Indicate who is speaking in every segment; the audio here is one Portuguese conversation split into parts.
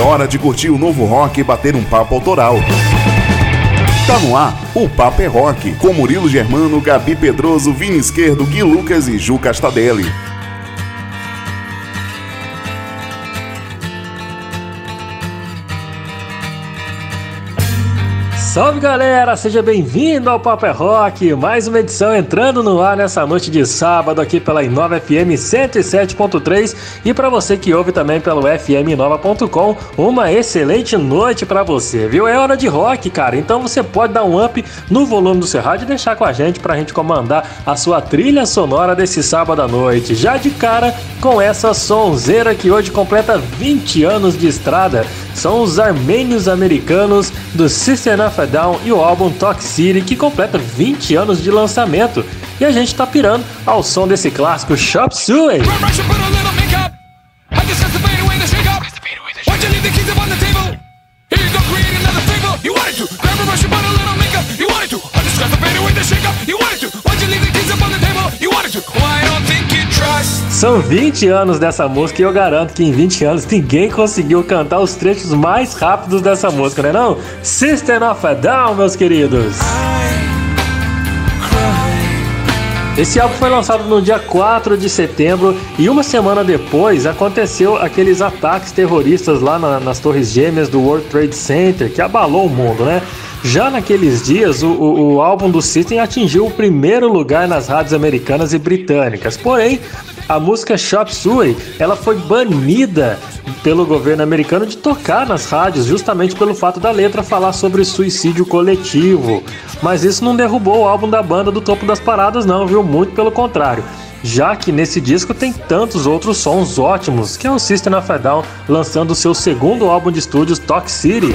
Speaker 1: É hora de curtir o novo rock e bater um papo autoral. Tá no ar, o Papo é Rock, com Murilo Germano, Gabi Pedroso, Vini Esquerdo, Gui Lucas e Ju Castadelli.
Speaker 2: Salve galera, seja bem-vindo ao Papo é Rock, mais uma edição entrando no ar nessa noite de sábado aqui pela Inova FM 107.3 e para você que ouve também pelo fminova.com, uma excelente noite para você, viu? É hora de rock, cara, então você pode dar um up no volume do seu rádio e deixar com a gente pra gente comandar a sua trilha sonora desse sábado à noite, já de cara com essa sonzeira que hoje completa 20 anos de estrada, são os armênios americanos do System of a Down e o álbum Talk City, que completa 20 anos de lançamento. E a gente tá pirando ao som desse clássico Shop Suey. São 20 anos dessa música e eu garanto que em 20 anos ninguém conseguiu cantar os trechos mais rápidos dessa música, né não? System of a Down, meus queridos. Esse álbum foi lançado no dia 4 de setembro e uma semana depois aconteceu aqueles ataques terroristas lá na, nas Torres Gêmeas do World Trade Center que abalou o mundo, né? Já naqueles dias, o, o, o álbum do System atingiu o primeiro lugar nas rádios americanas e britânicas. Porém, a música Shop Suey, ela foi banida pelo governo americano de tocar nas rádios, justamente pelo fato da letra falar sobre suicídio coletivo. Mas isso não derrubou o álbum da banda do topo das paradas, não, viu? Muito pelo contrário. Já que nesse disco tem tantos outros sons ótimos, que é o System of a Down lançando seu segundo álbum de estúdios, Talk City.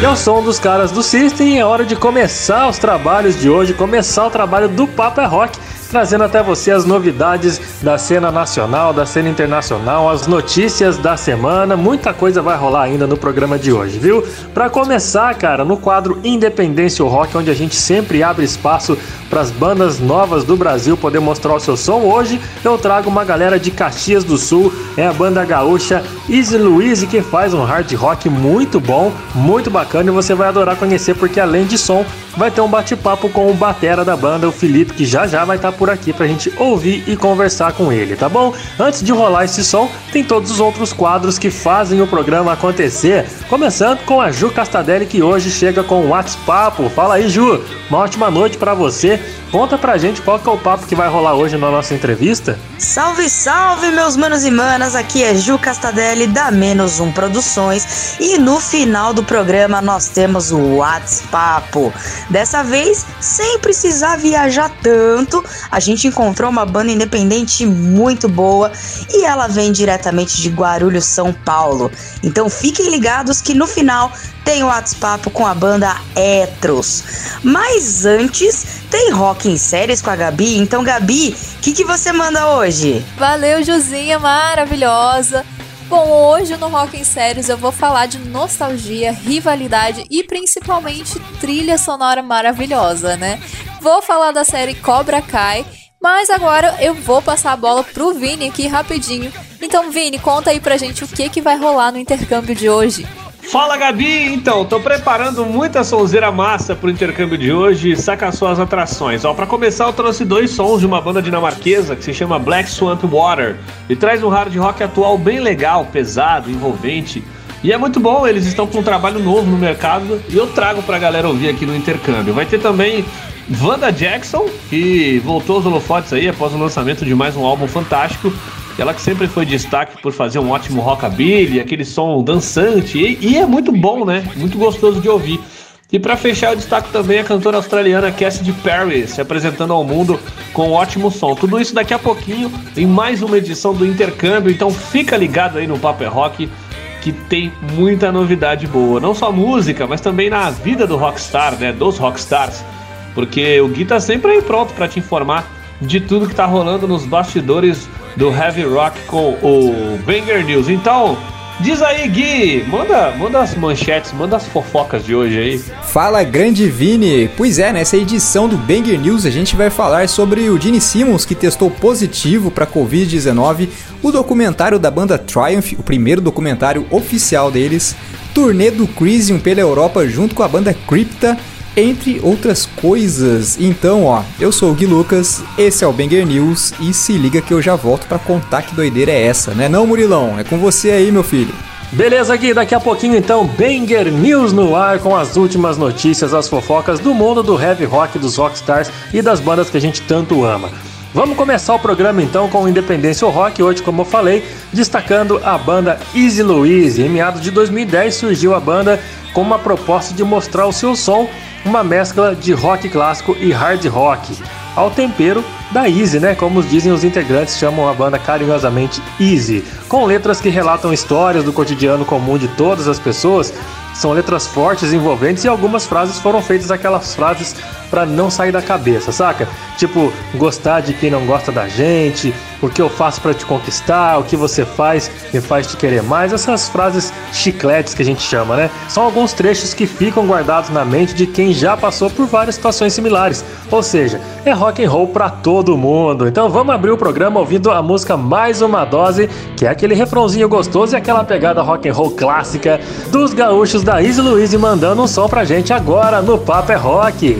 Speaker 2: E ao som dos caras do System, é hora de começar os trabalhos de hoje, começar o trabalho do Papa Rock trazendo até você as novidades da cena nacional, da cena internacional, as notícias da semana. Muita coisa vai rolar ainda no programa de hoje, viu? Para começar, cara, no quadro Independência Rock, onde a gente sempre abre espaço para as bandas novas do Brasil poder mostrar o seu som, hoje eu trago uma galera de Caxias do Sul, é a banda gaúcha Easy Louise que faz um hard rock muito bom, muito bacana e você vai adorar conhecer porque além de som, vai ter um bate-papo com o batera da banda, o Felipe, que já já vai estar tá por aqui pra gente ouvir e conversar com ele, tá bom? Antes de rolar esse som, tem todos os outros quadros que fazem o programa acontecer, começando com a Ju Castadelli que hoje chega com o WhatsApp. Fala aí, Ju. Uma ótima noite para você. Conta pra gente qual que é o papo que vai rolar hoje na nossa entrevista.
Speaker 3: Salve, salve, meus manos e manas! Aqui é Ju Castadelli da Menos Um Produções e no final do programa nós temos o WhatsApp. Dessa vez, sem precisar viajar tanto, a gente encontrou uma banda independente muito boa e ela vem diretamente de Guarulhos, São Paulo. Então fiquem ligados que no final tem o WhatsApp com a banda Etros. Mas antes, tem rock em séries com a Gabi. Então, Gabi, o que, que você manda hoje?
Speaker 4: Valeu, Juzinha, maravilhosa. Bom, hoje no Rock em Séries eu vou falar de nostalgia, rivalidade e principalmente trilha sonora maravilhosa, né? Vou falar da série Cobra Kai, mas agora eu vou passar a bola pro Vini aqui rapidinho. Então, Vini, conta aí pra gente o que, que vai rolar no intercâmbio de hoje.
Speaker 5: Fala Gabi, então, tô preparando muita sonzeira massa pro intercâmbio de hoje, saca só as atrações. Ó, para começar eu trouxe dois sons de uma banda dinamarquesa que se chama Black Swamp Water e traz um hard rock atual bem legal, pesado, envolvente. E é muito bom, eles estão com um trabalho novo no mercado e eu trago pra galera ouvir aqui no intercâmbio. Vai ter também Wanda Jackson, que voltou aos holofotes aí após o lançamento de mais um álbum fantástico. Ela que sempre foi destaque por fazer um ótimo rockabilly, aquele som dançante, e, e é muito bom, né? Muito gostoso de ouvir. E para fechar, eu destaco também a cantora australiana Cassidy Perry, se apresentando ao mundo com um ótimo som. Tudo isso daqui a pouquinho em mais uma edição do Intercâmbio, então fica ligado aí no Paper Rock que tem muita novidade boa. Não só música, mas também na vida do rockstar, né? Dos rockstars. Porque o Gui tá sempre aí pronto para te informar de tudo que tá rolando nos bastidores do Heavy Rock com o Banger News. Então, Diz aí, Gui, manda, manda as manchetes, manda as fofocas de hoje aí.
Speaker 6: Fala, grande Vini! Pois é, nessa edição do Banger News a gente vai falar sobre o Gene Simmons que testou positivo para Covid-19, o documentário da banda Triumph, o primeiro documentário oficial deles, turnê do Crisium pela Europa junto com a banda Crypta, entre outras coisas. Então, ó, eu sou o Gui Lucas, esse é o Banger News e se liga que eu já volto para contar que doideira é essa, né? Não, Murilão, é com você aí, meu filho.
Speaker 7: Beleza, Gui, daqui a pouquinho então, Banger News no ar com as últimas notícias, as fofocas do mundo do heavy rock, dos rockstars e das bandas que a gente tanto ama. Vamos começar o programa então com Independência Rock, hoje, como eu falei, destacando a banda Easy Louise. Em meados de 2010 surgiu a banda com uma proposta de mostrar o seu som uma mescla de rock clássico e hard rock, ao tempero da Easy, né? Como dizem os integrantes, chamam a banda carinhosamente Easy, com letras que relatam histórias do cotidiano comum de todas as pessoas. São letras fortes, envolventes e algumas frases foram feitas aquelas frases para não sair da cabeça, saca? Tipo, gostar de quem não gosta da gente, o que eu faço para te conquistar, o que você faz me faz te querer mais, essas frases chicletes que a gente chama, né? São alguns trechos que ficam guardados na mente de quem já passou por várias situações similares. Ou seja, é rock and roll para todo mundo. Então vamos abrir o programa ouvindo a música Mais uma dose, que é aquele refrãozinho gostoso e aquela pegada rock and roll clássica dos gaúchos da Easy Louise mandando um som pra gente agora no Papo é Rock.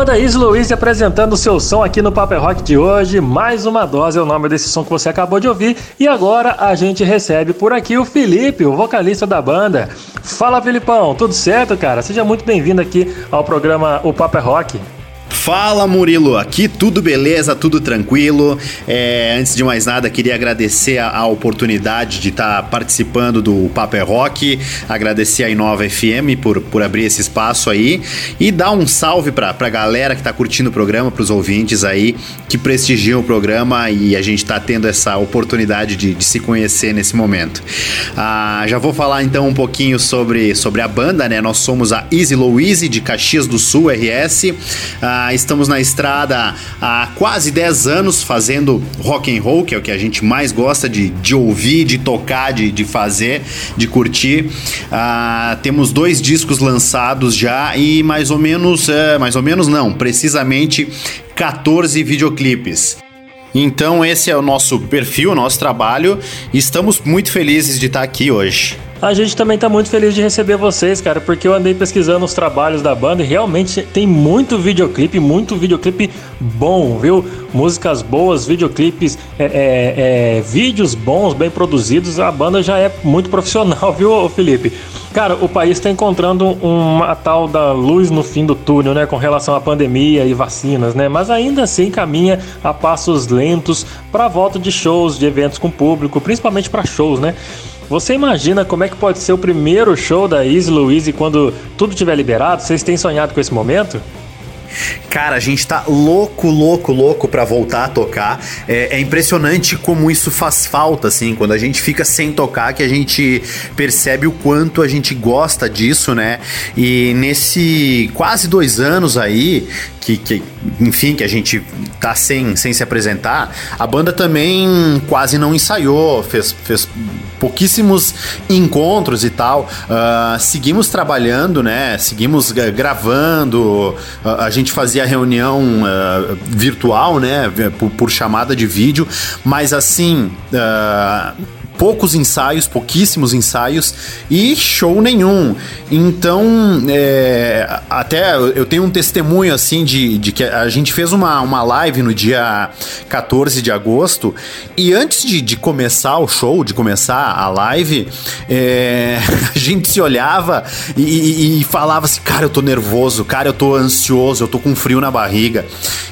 Speaker 7: Banda Is Louise apresentando seu som aqui no Paper Rock de hoje. Mais uma dose é o nome desse som que você acabou de ouvir. E agora a gente recebe por aqui o Felipe, o vocalista da banda. Fala, Filipão, tudo certo, cara? Seja muito bem-vindo aqui ao programa O Paper Rock.
Speaker 8: Fala Murilo, aqui tudo beleza, tudo tranquilo. É, antes de mais nada, queria agradecer a, a oportunidade de estar tá participando do Paper é Rock, agradecer a Inova FM por, por abrir esse espaço aí e dar um salve pra, pra galera que tá curtindo o programa, pros ouvintes aí que prestigiam o programa e a gente tá tendo essa oportunidade de, de se conhecer nesse momento. Ah, já vou falar então um pouquinho sobre, sobre a banda, né? Nós somos a Easy Louise de Caxias do Sul, RS. Ah, estamos na estrada há quase 10 anos fazendo rock and roll, que é o que a gente mais gosta de, de ouvir, de tocar, de, de fazer, de curtir. Uh, temos dois discos lançados já e mais ou menos, uh, mais ou menos não, precisamente 14 videoclipes. Então esse é o nosso perfil, nosso trabalho estamos muito felizes de estar aqui hoje.
Speaker 2: A gente também tá muito feliz de receber vocês, cara, porque eu andei pesquisando os trabalhos da banda e realmente tem muito videoclipe, muito videoclipe bom, viu? Músicas boas, videoclipes, é, é, é, vídeos bons, bem produzidos. A banda já é muito profissional, viu, Felipe? Cara, o país está encontrando uma tal da luz no fim do túnel, né, com relação à pandemia e vacinas, né? Mas ainda assim caminha a passos lentos para a volta de shows, de eventos com público, principalmente para shows, né? Você imagina como é que pode ser o primeiro show da Easy Louise quando tudo tiver liberado? Vocês têm sonhado com esse momento?
Speaker 8: Cara, a gente tá louco, louco, louco para voltar a tocar. É, é, impressionante como isso faz falta, assim, quando a gente fica sem tocar, que a gente percebe o quanto a gente gosta disso, né? E nesse quase dois anos aí, que, que, enfim, que a gente tá sem, sem se apresentar, a banda também quase não ensaiou, fez, fez pouquíssimos encontros e tal. Uh, seguimos trabalhando, né? Seguimos gravando. Uh, a gente fazia reunião uh, virtual, né? Por, por, chamada de vídeo, mas assim poucos ensaios, pouquíssimos ensaios e show nenhum. Então, é, até eu tenho um testemunho assim de, de que a gente fez uma, uma live no dia 14 de agosto e antes de, de começar o show, de começar a live, é, a gente se olhava e, e, e, falava assim: cara, eu tô nervoso, cara, eu tô ansioso, eu tô com frio na barriga.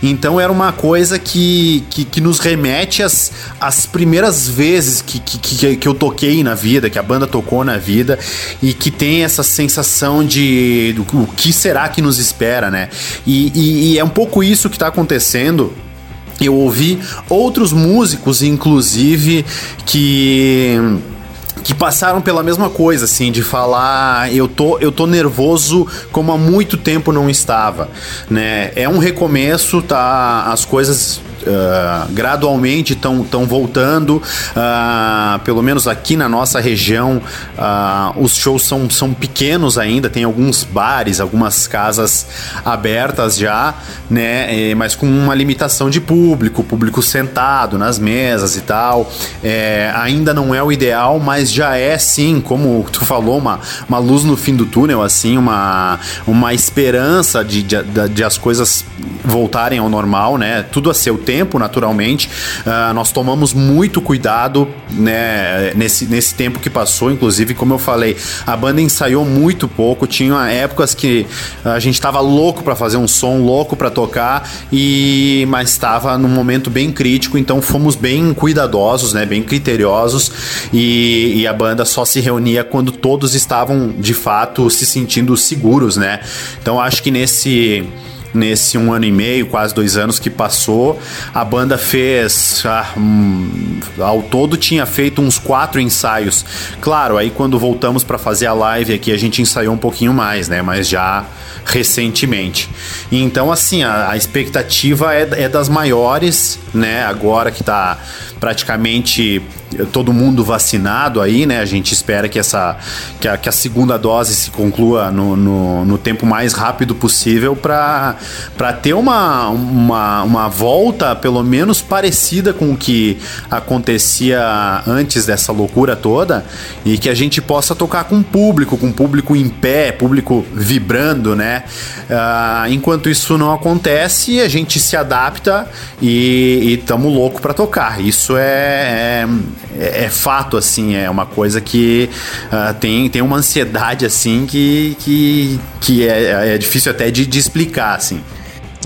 Speaker 8: Então era uma coisa que, que, que nos remete às, às primeiras vezes que, que que, que eu toquei na vida, que a banda tocou na vida e que tem essa sensação de o que será que nos espera, né? E, e, e é um pouco isso que está acontecendo eu ouvi outros músicos, inclusive, que que passaram pela mesma coisa, assim, de falar eu tô, eu tô nervoso como há muito tempo não estava, né? É um recomeço, tá? As coisas uh, gradualmente estão voltando, uh, pelo menos aqui na nossa região, uh, os shows são, são pequenos ainda, tem alguns bares, algumas casas abertas já, né? mas com uma limitação de público, público sentado nas mesas e tal. É, ainda não é o ideal, mas já é sim, como tu falou, uma, uma luz no fim do túnel, assim, uma, uma esperança de, de, de as coisas voltarem ao normal, né? Tudo a seu tempo, naturalmente. Uh, nós tomamos muito cuidado, né, nesse, nesse tempo que passou, inclusive, como eu falei, a banda ensaiou muito pouco, tinha épocas que a gente tava louco para fazer um som, louco para tocar, e mas estava num momento bem crítico, então fomos bem cuidadosos, né, bem criteriosos, e, e a banda só se reunia quando todos estavam de fato se sentindo seguros, né? Então acho que nesse nesse um ano e meio, quase dois anos que passou. A banda fez, ah, um, ao todo tinha feito uns quatro ensaios. Claro, aí quando voltamos para fazer a live aqui, a gente ensaiou um pouquinho mais, né? Mas já recentemente. Então, assim, a, a expectativa é, é, das maiores, né? Agora que tá praticamente todo mundo vacinado aí, né? A gente espera que essa que a, que a segunda dose se conclua no, no, no tempo mais rápido possível para ter uma, uma, uma volta pelo menos parecida com o que acontecia antes dessa loucura toda e que a gente possa tocar com público, com público em pé, público vibrando, né? Uh, enquanto isso não acontece, a gente se adapta e, estamos louco para tocar. Isso é, é, é, fato, assim, é uma coisa que uh, tem, tem uma ansiedade, assim, que, que, que é, é difícil até de, de explicar, assim.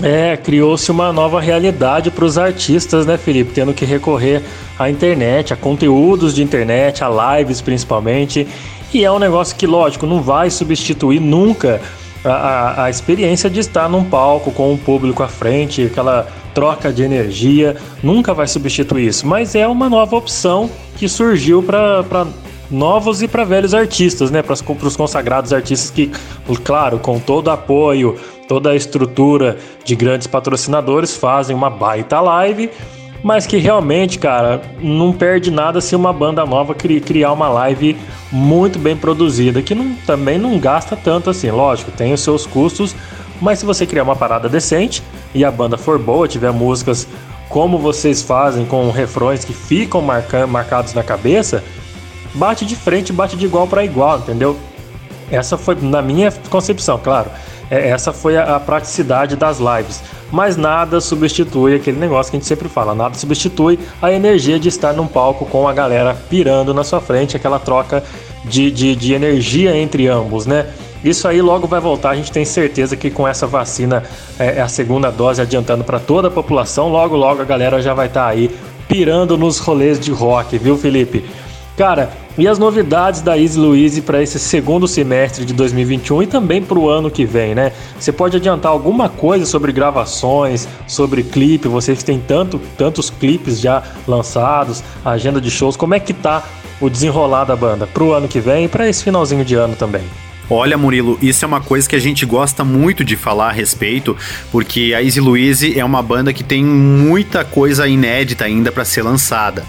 Speaker 2: É, criou-se uma nova realidade para os artistas, né, Felipe? Tendo que recorrer à internet, a conteúdos de internet, a lives principalmente. E é um negócio que, lógico, não vai substituir nunca a, a, experiência de estar num palco com o público à frente, aquela troca de energia, nunca vai substituir isso. Mas é uma nova opção que surgiu para novos e para velhos artistas, né? Para os consagrados artistas que, claro, com todo apoio, toda a estrutura de grandes patrocinadores, fazem uma baita live, mas que realmente, cara, não perde nada se uma banda nova criar uma live muito bem produzida, que não, também não gasta tanto assim, lógico, tem os seus custos, mas se você criar uma parada decente e a banda for boa, tiver músicas como vocês fazem, com refrões que ficam marcados na cabeça, bate de frente, bate de igual para igual, entendeu? Essa foi, na minha concepção, claro, é, essa foi a, a praticidade das lives. Mas nada substitui aquele negócio que a gente sempre fala, nada substitui a energia de estar num palco com a galera pirando na sua frente, aquela troca de, de, de energia entre ambos, né? Isso aí logo vai voltar, a gente tem certeza que com essa vacina, é, a segunda dose adiantando para toda a população, logo logo a galera já vai estar tá aí pirando nos rolês de rock, viu, Felipe? Cara, e as novidades da Easy Louise para esse segundo semestre de 2021 e também para o ano que vem, né? Você pode adiantar alguma coisa sobre gravações, sobre clipe? Vocês têm tanto, tantos clipes já lançados, agenda de shows. Como é que tá o desenrolar da banda para o ano que vem e para esse finalzinho de ano também?
Speaker 8: Olha, Murilo, isso é uma coisa que a gente gosta muito de falar a respeito, porque a Easy Louise é uma banda que tem muita coisa inédita ainda para ser lançada,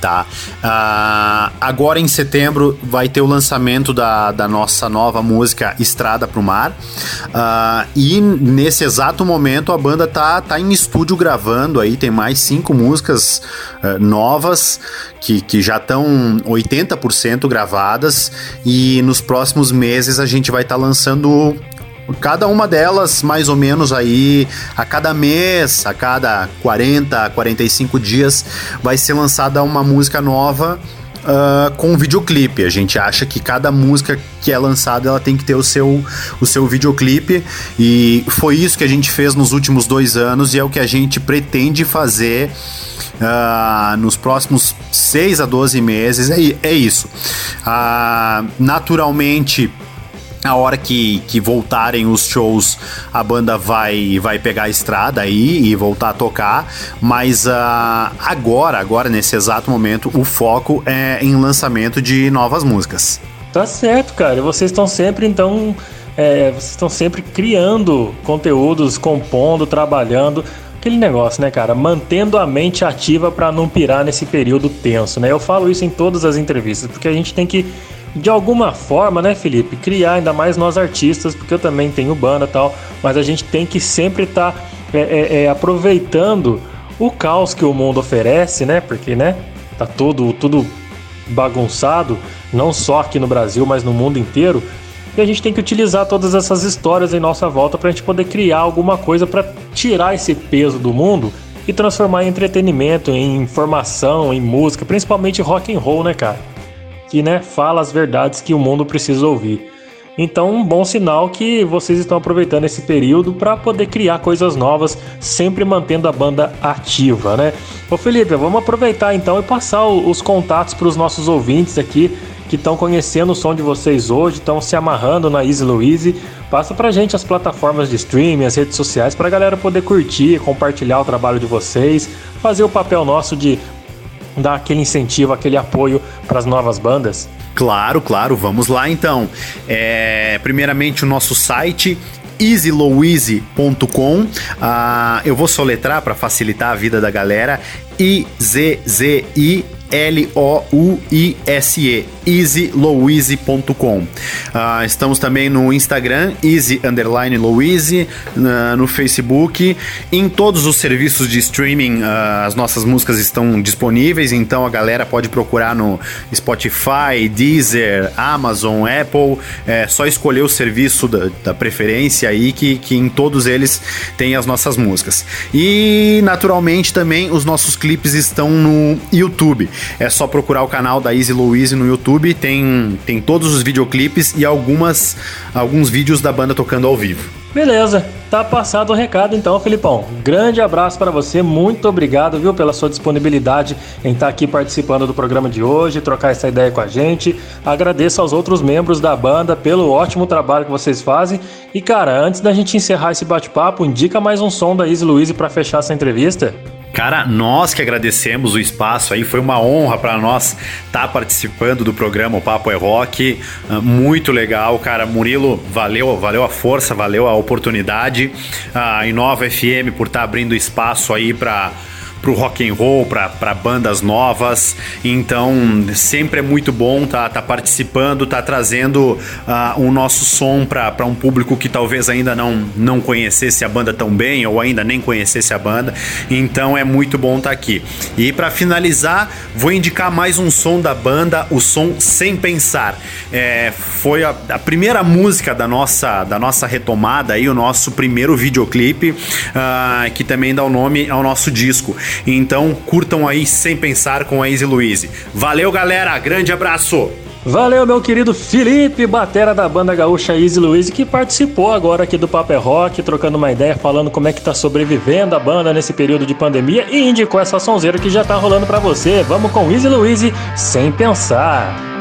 Speaker 8: tá? Uh, agora em setembro vai ter o lançamento da, da nossa nova música Estrada pro Mar, uh, e nesse exato momento a banda tá, tá em estúdio gravando aí, tem mais cinco músicas uh, novas que, que já estão 80% gravadas, e nos próximos meses a gente vai estar tá lançando cada uma delas mais ou menos aí a cada mês, a cada 40, 45 dias vai ser lançada uma música nova uh, com videoclipe. A gente acha que cada música que é lançada ela tem que ter o seu, o seu videoclipe e foi isso que a gente fez nos últimos dois anos e é o que a gente pretende fazer Uh, nos próximos 6 a 12 meses. É, é isso. Uh, naturalmente a hora que, que voltarem os shows, a banda vai vai pegar a estrada aí e voltar a tocar, mas uh, agora, agora nesse exato momento, o foco é em lançamento de novas músicas.
Speaker 2: Tá certo, cara. Vocês estão sempre então, é, vocês estão sempre criando conteúdos, compondo, trabalhando aquele negócio, né, cara? Mantendo a mente ativa para não pirar nesse período tenso, né? Eu falo isso em todas as entrevistas, porque a gente tem que de alguma forma, né, Felipe, criar ainda mais nós artistas, porque eu também tenho banda e tal, mas a gente tem que sempre estar tá, é, é, é, aproveitando o caos que o mundo oferece, né? Porque, né, tá tudo, tudo bagunçado, não só aqui no Brasil, mas no mundo inteiro. E a gente tem que utilizar todas essas histórias em nossa volta para a gente poder criar alguma coisa para tirar esse peso do mundo e transformar em entretenimento, em informação, em música, principalmente rock and roll, né, cara? Que né, fala as verdades que o mundo precisa ouvir. Então, um bom sinal que vocês estão aproveitando esse período para poder criar coisas novas, sempre mantendo a banda ativa, né? Ô Felipe, vamos aproveitar então e passar os contatos para os nossos ouvintes aqui que estão conhecendo o som de vocês hoje, estão se amarrando na Easy Louise. Passa pra gente as plataformas de streaming, as redes sociais, para a galera poder curtir, compartilhar o trabalho de vocês, fazer o papel nosso de dar aquele incentivo, aquele apoio para as novas bandas?
Speaker 8: Claro, claro, vamos lá então. É, primeiramente o nosso site easylouise.com. Ah, eu vou soletrar para facilitar a vida da galera. I Z Z I L-O-U-I-S-E, easylouise.com. Uh, ah, estamos também no Instagram, easy uh, no Facebook. Em todos os serviços de streaming, uh, as nossas músicas estão disponíveis, então a galera pode procurar no Spotify, Deezer, Amazon, Apple. É só escolher o serviço da, da preferência aí, que, que em todos eles tem as nossas músicas. E, naturalmente, também os nossos clipes estão no YouTube. É só procurar o canal da Easy Louise no YouTube, tem, tem todos os videoclipes e algumas alguns vídeos da banda tocando ao vivo.
Speaker 2: Beleza, tá passado o recado então, Filipão. Grande abraço para você, muito obrigado, viu, pela sua disponibilidade em estar tá aqui participando do programa de hoje, trocar essa ideia com a gente. Agradeço aos outros membros da banda pelo ótimo trabalho que vocês fazem. E cara, antes da gente encerrar esse bate-papo, indica mais um som da Easy Louise para fechar essa entrevista.
Speaker 8: Cara, nós que agradecemos o espaço aí, foi uma honra para nós estar tá participando do programa O Papo é Rock. Ah, muito legal, cara. Murilo, valeu, valeu a força, valeu a oportunidade. A Inova FM por estar tá abrindo espaço aí para pro rock and roll, para bandas novas. Então, sempre é muito bom tá, tá participando, tá trazendo uh, o nosso som para um público que talvez ainda não, não conhecesse a banda tão bem ou ainda nem conhecesse a banda. Então, é muito bom estar tá aqui. E para finalizar, vou indicar mais um som da banda, o som Sem Pensar. É, foi a, a, primeira música da nossa, da nossa retomada aí, o nosso primeiro videoclipe, uh, que também dá o nome ao nosso disco. Então curtam aí sem pensar com a Easy Louise. Valeu, galera. Grande abraço.
Speaker 2: Valeu, meu querido Felipe, batera da banda gaúcha Easy Louise, que participou agora aqui do Paper Rock, trocando uma ideia, falando como é que tá sobrevivendo a banda nesse período de pandemia e indicou essa sonzeira que já tá rolando para você. Vamos com Easy Louise sem pensar.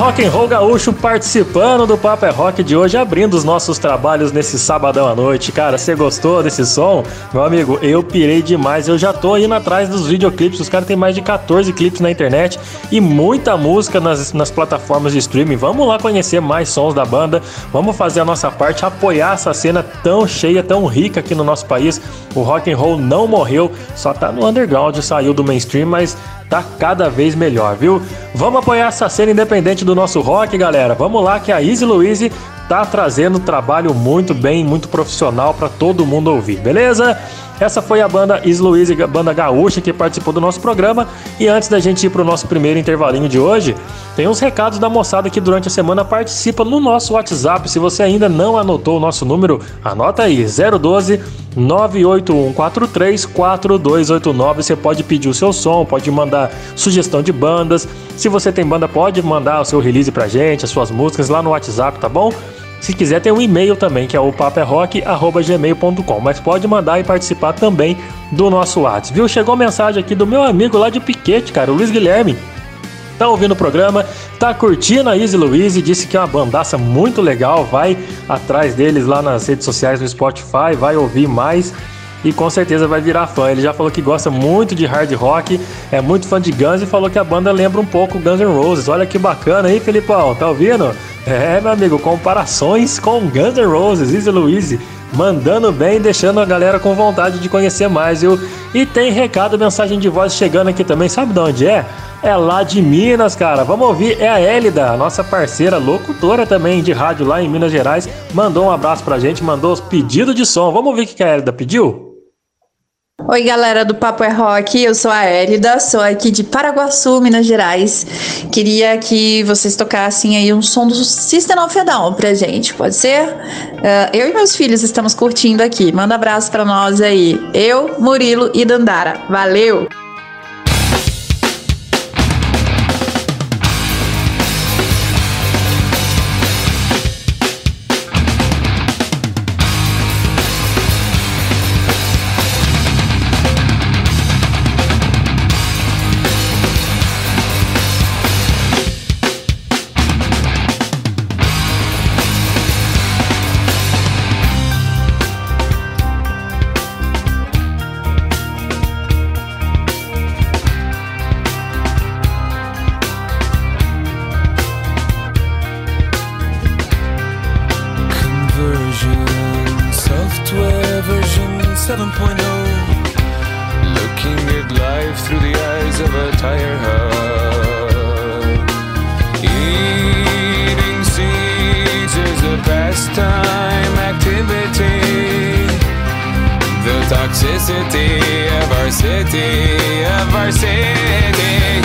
Speaker 2: Rock and Roll Gaúcho participando do Papo é Rock de hoje, abrindo os nossos trabalhos nesse sabadão à noite. Cara, você gostou desse som? Meu amigo, eu pirei demais. Eu já tô indo atrás dos videoclipes. Os caras têm mais de 14 clipes na internet e muita música nas, nas plataformas de streaming. Vamos lá conhecer mais sons da banda. Vamos fazer a nossa parte, apoiar essa cena tão cheia, tão rica aqui no nosso país. O rock and roll não morreu, só tá no underground, saiu do mainstream, mas tá cada vez melhor, viu? Vamos apoiar essa cena independente do nosso rock, galera. Vamos lá que a Easy Louise tá trazendo trabalho muito bem, muito profissional para todo mundo ouvir, beleza? Essa foi a banda Is a banda gaúcha que participou do nosso programa. E antes da gente ir para o nosso primeiro intervalinho de hoje, tem uns recados da moçada que durante a semana participa no nosso WhatsApp. Se você ainda não anotou o nosso número, anota aí: 012 981434289. Você pode pedir o seu som, pode mandar sugestão de bandas. Se você tem banda, pode mandar o seu release pra gente, as suas músicas lá no WhatsApp, tá bom? Se quiser, tem um e-mail também, que é o paperrock.gmail.com. Mas pode mandar e participar também do nosso WhatsApp. Viu? Chegou mensagem aqui do meu amigo lá de Piquete, cara, o Luiz Guilherme. Tá ouvindo o programa, tá curtindo a Easy Louise, disse que é uma bandaça muito legal, vai atrás deles lá nas redes sociais, no Spotify, vai ouvir mais e com certeza vai virar fã. Ele já falou que gosta muito de hard rock, é muito fã de Guns e falou que a banda lembra um pouco Guns N' Roses. Olha que bacana, hein, Felipão? Tá ouvindo? É, meu amigo, comparações com Guns N' Roses, Easy Louise, mandando bem, deixando a galera com vontade de conhecer mais, viu? E tem recado, mensagem de voz chegando aqui também, sabe de onde é? É lá de Minas, cara. Vamos ouvir, é a Elida, nossa parceira locutora também de rádio lá em Minas Gerais, mandou um abraço pra gente, mandou os pedidos de som. Vamos ouvir o que a Elida pediu?
Speaker 9: Oi, galera do Papo é Rock, eu sou a Élida, sou aqui de Paraguaçu, Minas Gerais. Queria que vocês tocassem aí um som do System of a Down pra gente, pode ser? Uh, eu e meus filhos estamos curtindo aqui. Manda abraço pra nós aí. Eu, Murilo e Dandara. Valeu!
Speaker 10: Pastime activity. The toxicity of our city, of our city.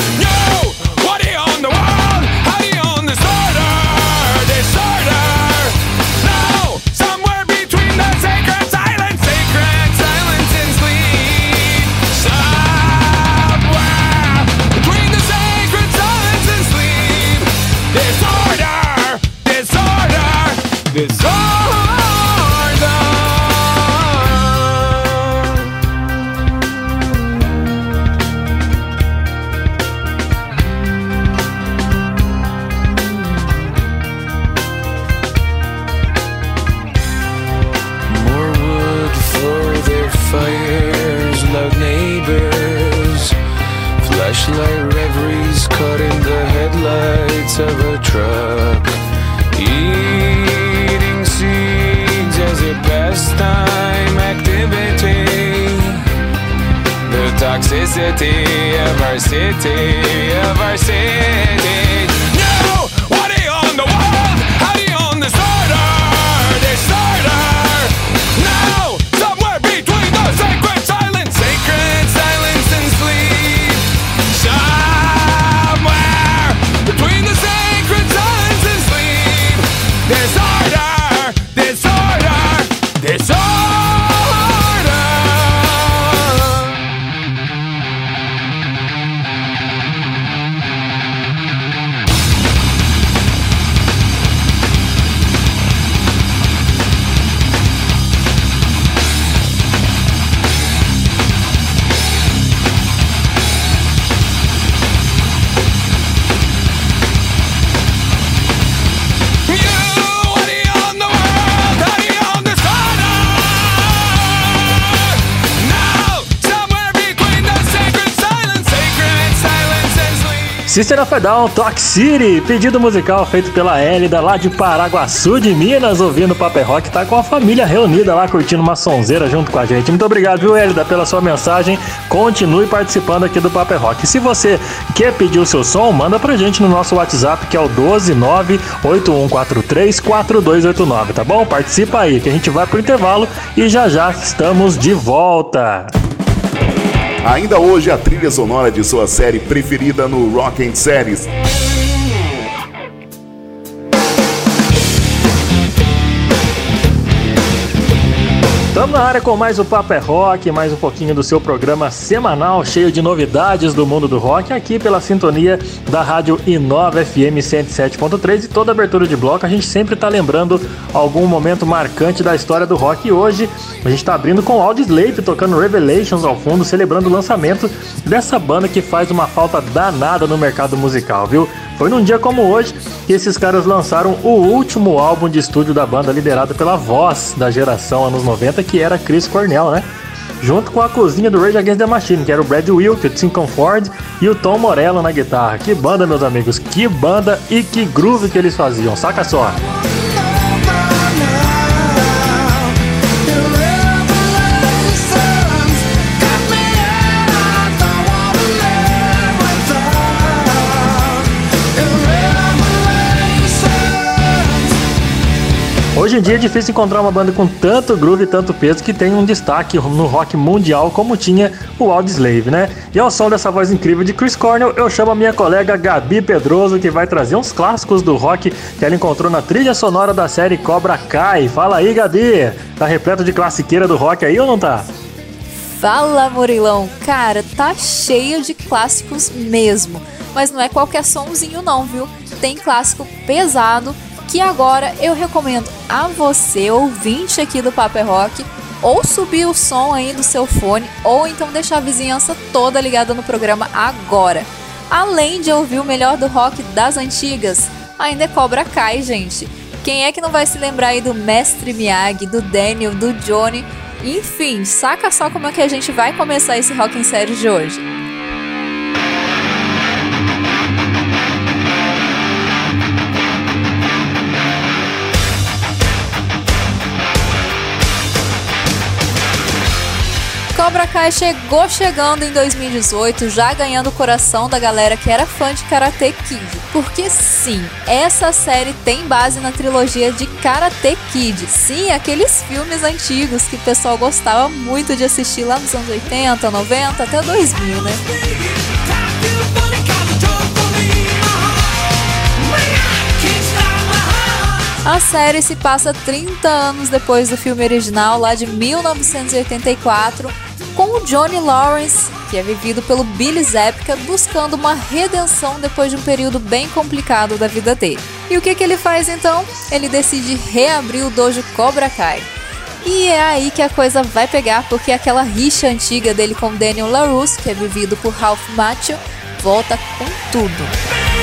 Speaker 2: System of a Down, Talk City, pedido musical feito pela Hélida lá de Paraguaçu de Minas, ouvindo Paper Rock, tá com a família reunida lá curtindo uma sonzeira junto com a gente. Muito obrigado, viu, Hélida, pela sua mensagem. Continue participando aqui do Paper Rock. E se você quer pedir o seu som, manda pra gente no nosso WhatsApp, que é o 12981434289, tá bom? Participa aí, que a gente vai pro intervalo e já já estamos de volta.
Speaker 1: Ainda hoje a trilha sonora de sua série preferida no Rock and Series.
Speaker 2: Na área com mais o Papo é Rock, mais um pouquinho do seu programa semanal cheio de novidades do mundo do rock, aqui pela sintonia da rádio Inova FM 107.3 e toda abertura de bloco a gente sempre está lembrando algum momento marcante da história do rock e hoje a gente está abrindo com Audioslave tocando Revelations ao fundo, celebrando o lançamento dessa banda que faz uma falta danada no mercado musical, viu? Foi num dia como hoje que esses caras lançaram o último álbum de estúdio da banda liderado pela voz da geração anos 90, que era Chris Cornell, né? Junto com a cozinha do Rage Against the Machine, que era o Brad Wilk, o Tim Comfort e o Tom Morello na guitarra. Que banda, meus amigos, que banda e que groove que eles faziam, saca só! Hoje em dia é difícil encontrar uma banda com tanto groove e tanto peso que tem um destaque no rock mundial como tinha o Audioslave, né? E ao som dessa voz incrível de Chris Cornell, eu chamo a minha colega Gabi Pedroso, que vai trazer uns clássicos do rock que ela encontrou na trilha sonora da série Cobra Kai. Fala aí, Gabi! Tá repleto de classiqueira do rock aí ou não tá?
Speaker 4: Fala, Murilão! Cara, tá cheio de clássicos mesmo. Mas não é qualquer sonzinho não, viu? Tem clássico pesado que agora eu recomendo a você, ouvinte aqui do Paper Rock, ou subir o som aí do seu fone, ou então deixar a vizinhança toda ligada no programa agora. Além de ouvir o melhor do rock das antigas, ainda é Cobra Kai, gente. Quem é que não vai se lembrar aí do Mestre Miyagi, do Daniel, do Johnny? Enfim, saca só como é que a gente vai começar esse rock em série de hoje. Kai chegou chegando em 2018, já ganhando o coração da galera que era fã de Karate Kid. Porque sim, essa série tem base na trilogia de Karate Kid. Sim, aqueles filmes antigos que o pessoal gostava muito de assistir lá nos anos 80, 90, até 2000, né? A série se passa 30 anos depois do filme original, lá de 1984, com o Johnny Lawrence, que é vivido pelo Billy Zabka, buscando uma redenção depois de um período bem complicado da vida dele. E o que, que ele faz então? Ele decide reabrir o dojo Cobra Kai. E é aí que a coisa vai pegar, porque aquela rixa antiga dele com Daniel LaRusse, que é vivido por Ralph Macchio, volta com tudo.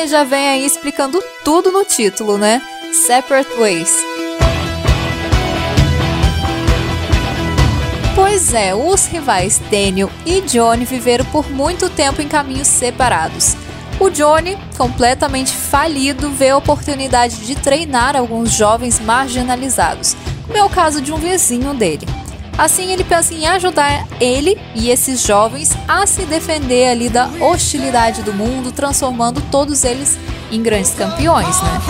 Speaker 4: Journey já vem aí explicando tudo no título, né? Separate Ways. Pois é, os rivais Daniel e Johnny viveram por muito tempo em caminhos separados. O Johnny, completamente falido, vê a oportunidade de treinar alguns jovens marginalizados, como é o caso de um vizinho dele. Assim, ele pensa em ajudar ele e esses jovens a se defender ali da hostilidade do mundo, transformando todos eles em grandes campeões, né?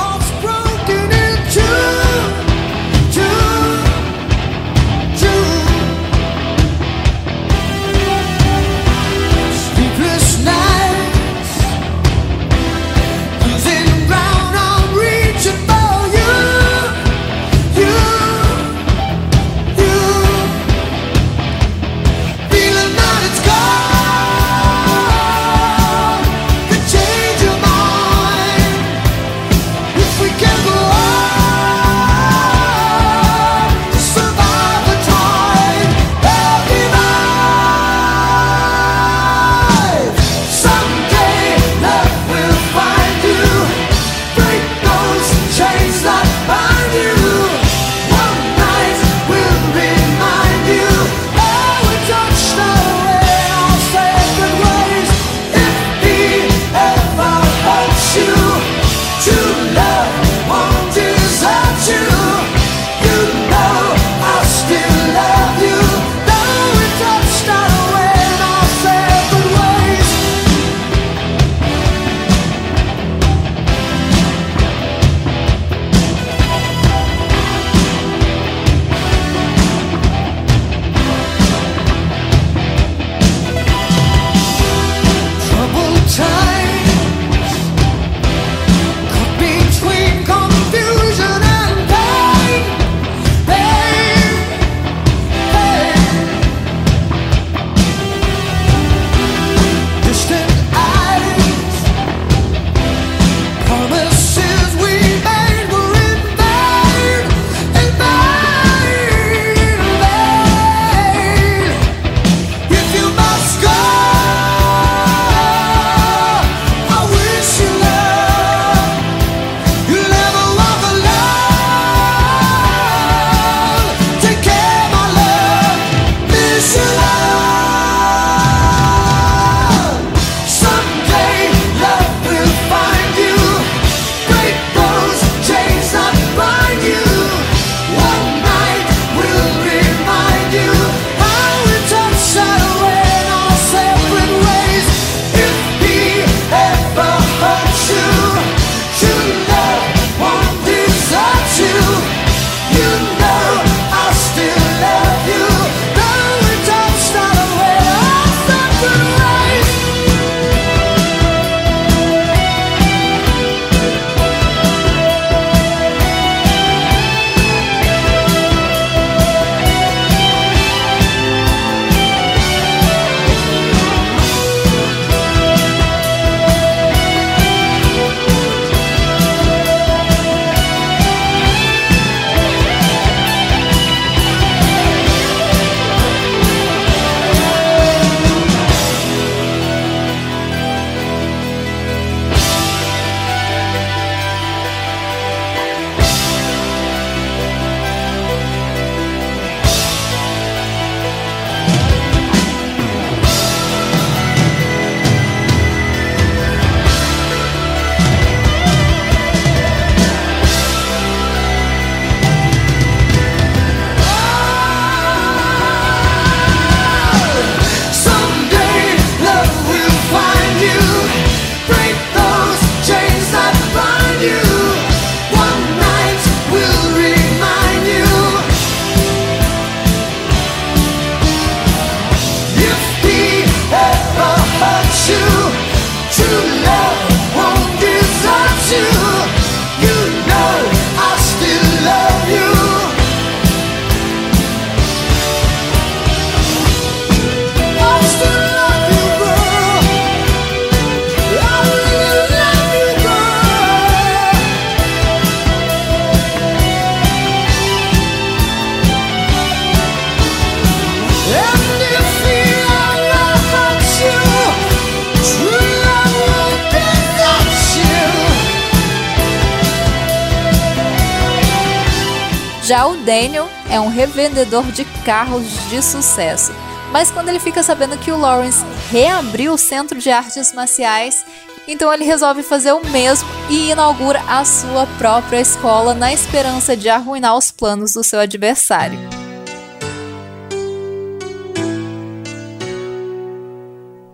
Speaker 4: Já o Daniel é um revendedor de carros de sucesso. Mas quando ele fica sabendo que o Lawrence reabriu o centro de artes marciais, então ele resolve fazer o mesmo e inaugura a sua própria escola na esperança de arruinar os planos do seu adversário.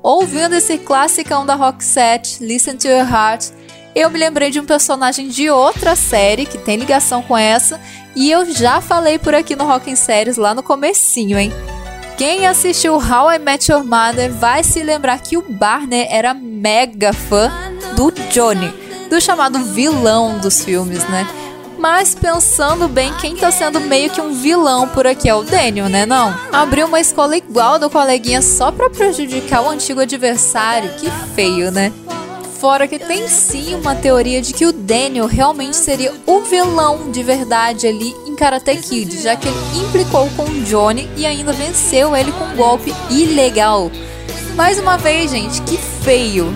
Speaker 4: Ouvindo esse classicão da Roxette, Listen to Your Heart, eu me lembrei de um personagem de outra série que tem ligação com essa e eu já falei por aqui no Rock in Séries lá no comecinho, hein? Quem assistiu How I Met Your Mother vai se lembrar que o Barney era mega fã do Johnny, do chamado vilão dos filmes, né? Mas pensando bem, quem tá sendo meio que um vilão por aqui é o Daniel, né? Não? Abriu uma escola igual do coleguinha só pra prejudicar o antigo adversário. Que feio, né? Fora que tem sim uma teoria de que o Daniel realmente seria o vilão de verdade ali em Karate Kid, já que ele implicou com o Johnny e ainda venceu ele com um golpe ilegal. Mais uma vez, gente, que feio.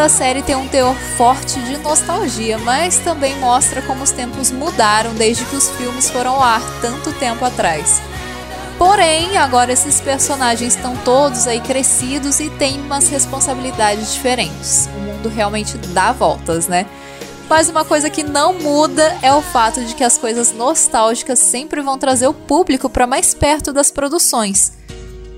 Speaker 4: Da série tem um teor forte de nostalgia, mas também mostra como os tempos mudaram desde que os filmes foram ao ar tanto tempo atrás. Porém, agora esses personagens estão todos aí crescidos e têm umas responsabilidades diferentes. O mundo realmente dá voltas, né? Mas uma coisa que não muda é o fato de que as coisas nostálgicas sempre vão trazer o público para mais perto das produções,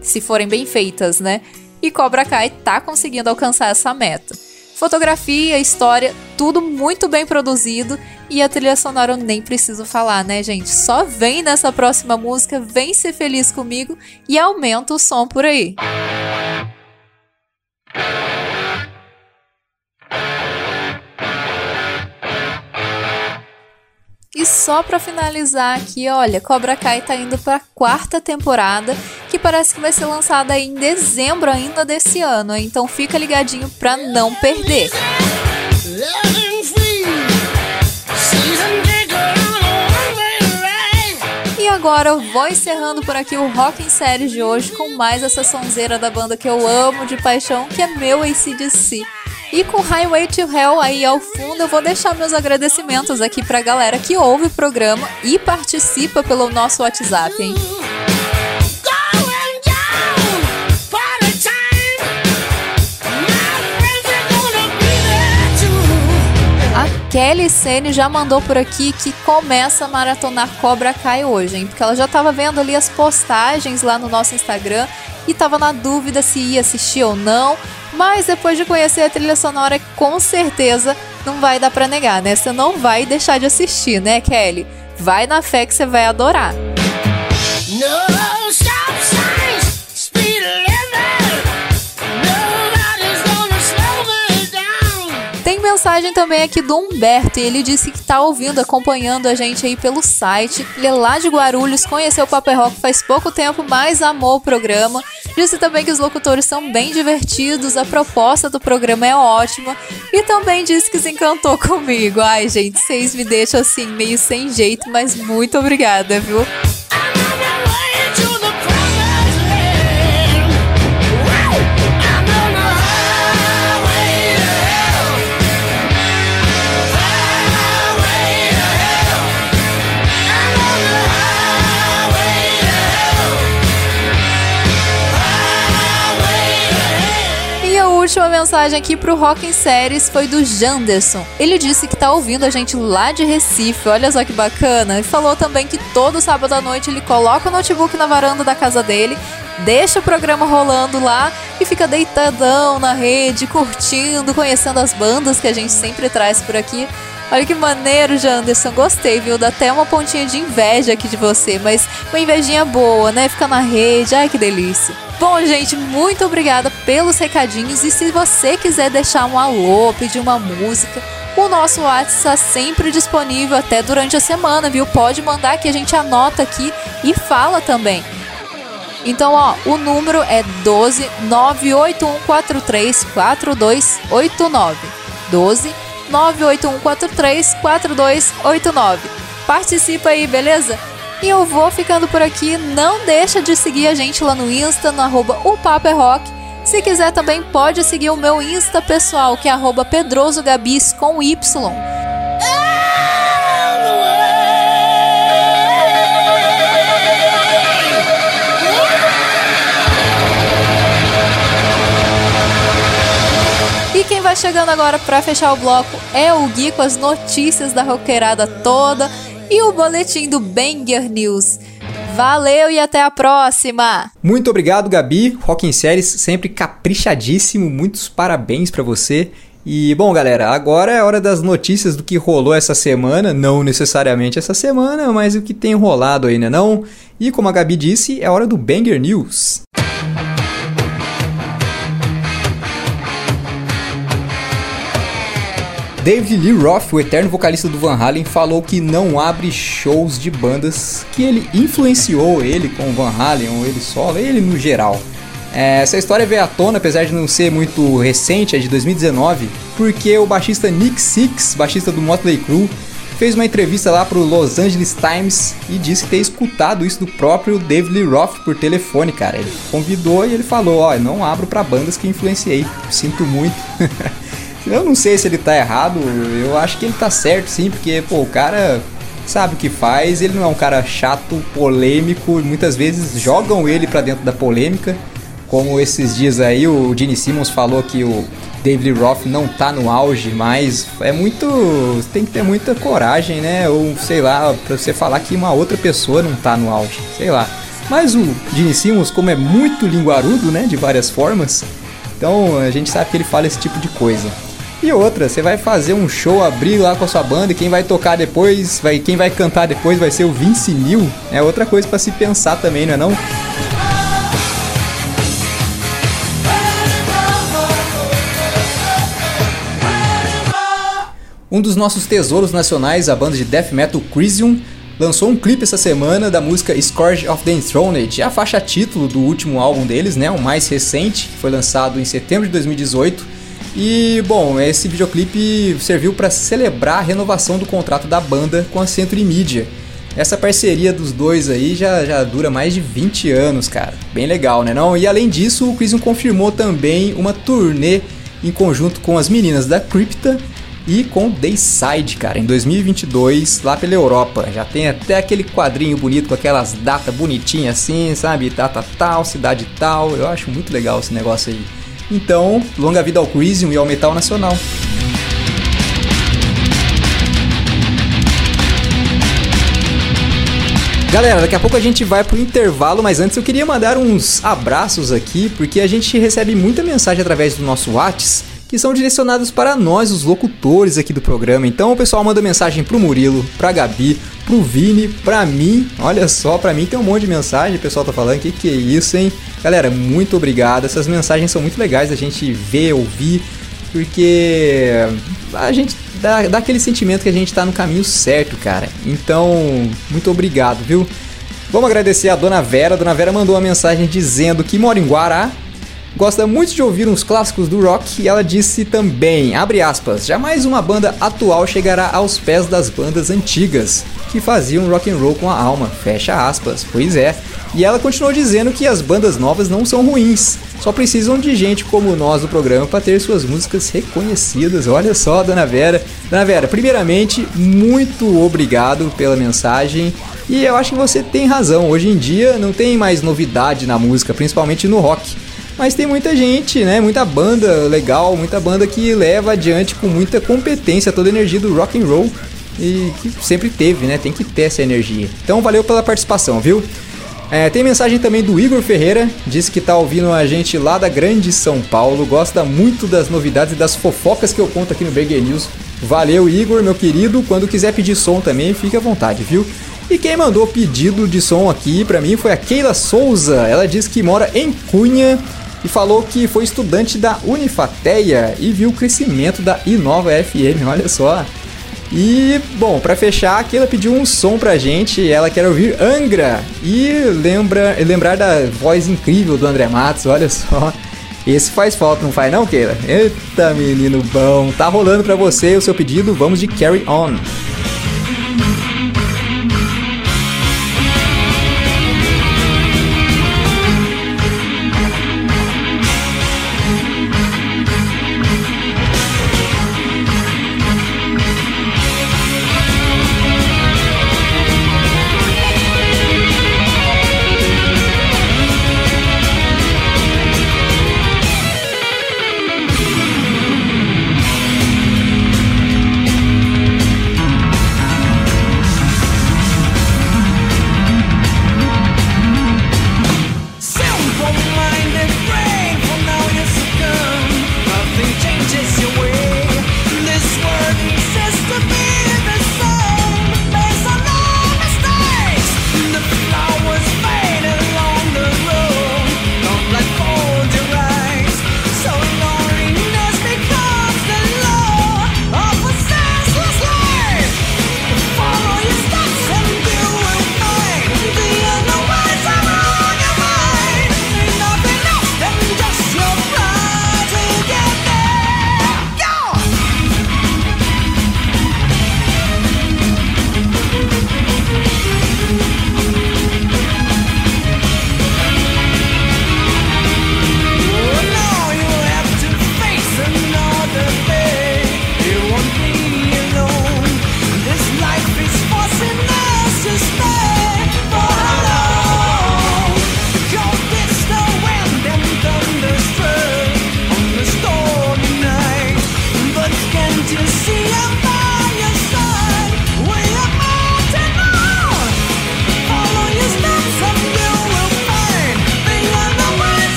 Speaker 4: se forem bem feitas, né? E Cobra Kai tá conseguindo alcançar essa meta. Fotografia, história, tudo muito bem produzido e a trilha sonora eu nem preciso falar, né, gente? Só vem nessa próxima música, vem ser feliz comigo e aumenta o som por aí. E só para finalizar aqui, olha, Cobra Kai tá indo para quarta temporada, que parece que vai ser lançada em dezembro ainda desse ano, então fica ligadinho para não perder. E agora eu vou encerrando por aqui o Rock em Série de hoje com mais essa sonzeira da banda que eu amo de paixão, que é meu ACDC. E com Highway to Hell aí ao fundo, eu vou deixar meus agradecimentos aqui pra galera que ouve o programa e participa pelo nosso WhatsApp, hein? Kelly Sene já mandou por aqui que começa a maratonar Cobra Kai hoje, hein? Porque ela já estava vendo ali as postagens lá no nosso Instagram e estava na dúvida se ia assistir ou não. Mas depois de conhecer a trilha sonora, com certeza não vai dar pra negar, né? Você não vai deixar de assistir, né, Kelly? Vai na fé que você vai adorar. No mensagem também aqui do Humberto e ele disse que tá ouvindo, acompanhando a gente aí pelo site. Ele é lá de Guarulhos, conheceu o Paper Rock faz pouco tempo, mas amou o programa. Disse também que os locutores são bem divertidos, a proposta do programa é ótima e também disse que se encantou comigo. Ai, gente, vocês me deixam assim meio sem jeito, mas muito obrigada, viu? Última mensagem aqui pro Rock em Séries foi do Janderson. Ele disse que tá ouvindo a gente lá de Recife, olha só que bacana. E falou também que todo sábado à noite ele coloca o notebook na varanda da casa dele, deixa o programa rolando lá e fica deitadão na rede, curtindo, conhecendo as bandas que a gente sempre traz por aqui. Olha que maneiro, Janderson. Gostei, viu? Dá até uma pontinha de inveja aqui de você, mas uma invejinha boa, né? Fica na rede. Ai, que delícia. Bom, gente, muito obrigada pelos recadinhos. E se você quiser deixar um alô, pedir uma música, o nosso WhatsApp está sempre disponível até durante a semana, viu? Pode mandar que a gente anota aqui e fala também. Então, ó, o número é 12 98143 4289. 12 981434289. Participa aí, beleza? E eu vou ficando por aqui. Não deixa de seguir a gente lá no Insta, no arroba o Papo é Rock. Se quiser também pode seguir o meu Insta pessoal, que é arroba pedrosogabis com Y. quem vai chegando agora para fechar o bloco é o Gui com as notícias da roqueirada toda e o boletim do Banger News. Valeu e até a próxima!
Speaker 6: Muito obrigado, Gabi. Rock em Séries sempre caprichadíssimo. Muitos parabéns para você. E bom, galera, agora é hora das notícias do que rolou essa semana, não necessariamente essa semana, mas o que tem rolado aí, né não? E como a Gabi disse, é hora do Banger News. David Lee Roth, o eterno vocalista do Van Halen, falou que não abre shows de bandas que ele influenciou ele com o Van Halen ou ele solo, ele no geral. É, essa história veio à tona, apesar de não ser muito recente, é de 2019, porque o baixista Nick Six, baixista do Motley Crue, fez uma entrevista lá pro Los Angeles Times e disse ter escutado isso do próprio David Lee Roth por telefone, cara. Ele convidou e ele falou: Ó, oh, não abro para bandas que influenciei, sinto muito. Eu não sei se ele tá errado, eu acho que ele tá certo sim, porque, pô, o cara sabe o que faz, ele não é um cara chato, polêmico, muitas vezes jogam ele para dentro da polêmica, como esses dias aí o Gene Simmons falou que o David Roth não tá no auge, mas é muito. tem que ter muita coragem, né? Ou sei lá, pra você falar que uma outra pessoa não tá no auge, sei lá. Mas o Gene Simmons, como é muito linguarudo, né, de várias formas, então a gente sabe que ele fala esse tipo de coisa. E outra, você vai fazer um show, abrir lá com a sua banda e quem vai tocar depois, vai, quem vai cantar depois vai ser o Vince Neil. É outra coisa para se pensar também, não é não? Um dos nossos tesouros nacionais, a banda de death metal Crisium, lançou um clipe essa semana da música Scourge of the Enthroned, a faixa título do último álbum deles, né, o mais recente, que foi lançado em setembro de 2018 e bom, esse videoclipe serviu para celebrar a renovação do contrato da banda com a Century Media. Essa parceria dos dois aí já, já dura mais de 20 anos, cara. Bem legal, né não? E além disso, o Crisium confirmou também uma turnê em conjunto com as meninas da Crypta e com Dayside, cara, em 2022, lá pela Europa. Já tem até aquele quadrinho bonito com aquelas datas bonitinhas assim, sabe? Data tal, cidade tal. Eu acho muito legal esse negócio aí. Então, longa vida ao Crisium e ao metal nacional. Galera, daqui a pouco a gente vai pro intervalo, mas antes eu queria mandar uns abraços aqui, porque a gente recebe muita mensagem através do nosso WhatsApp que são direcionados para nós, os locutores aqui do programa. Então o pessoal manda mensagem pro Murilo, pra Gabi, pro Vini, pra mim. Olha só, pra mim tem um monte de mensagem, o pessoal tá falando, que que é isso, hein? Galera, muito obrigado. Essas mensagens são muito legais a gente ver, ouvir, porque a gente dá, dá aquele sentimento que a gente tá no caminho certo, cara. Então, muito obrigado, viu? Vamos agradecer a Dona Vera. A Dona Vera mandou uma mensagem dizendo que mora em Guará, gosta muito de ouvir uns clássicos do rock e ela disse também, abre aspas, jamais uma banda atual chegará aos pés das bandas antigas que faziam rock and roll com a alma, fecha aspas. Pois é. E ela continuou dizendo que as bandas novas não são ruins, só precisam de gente como nós do programa para ter suas músicas reconhecidas. Olha só, Dona Vera. Dona Vera, primeiramente, muito obrigado pela mensagem. E eu acho que você tem razão. Hoje em dia não tem mais novidade na música, principalmente no rock. Mas tem muita gente, né? Muita banda legal, muita banda que leva adiante com muita competência toda a energia do rock and roll e que sempre teve, né? Tem que ter essa energia. Então valeu pela participação, viu? É, tem mensagem também do Igor Ferreira, disse que tá ouvindo a gente lá da Grande São Paulo, gosta muito das novidades e das fofocas que eu conto aqui no Burger News. Valeu, Igor, meu querido. Quando quiser pedir som também, fique à vontade, viu? E quem mandou pedido de som aqui para mim foi a Keila Souza. Ela diz que mora em Cunha e falou que foi estudante da Unifateia e viu o crescimento da Inova FM, olha só. E, bom, para fechar, aqui ela pediu um som pra gente, ela quer ouvir Angra e lembra, lembrar da voz incrível do André Matos, olha só. Esse faz falta, não faz não, Keila? Eita, menino bom. Tá rolando pra você o seu pedido, vamos de Carry On.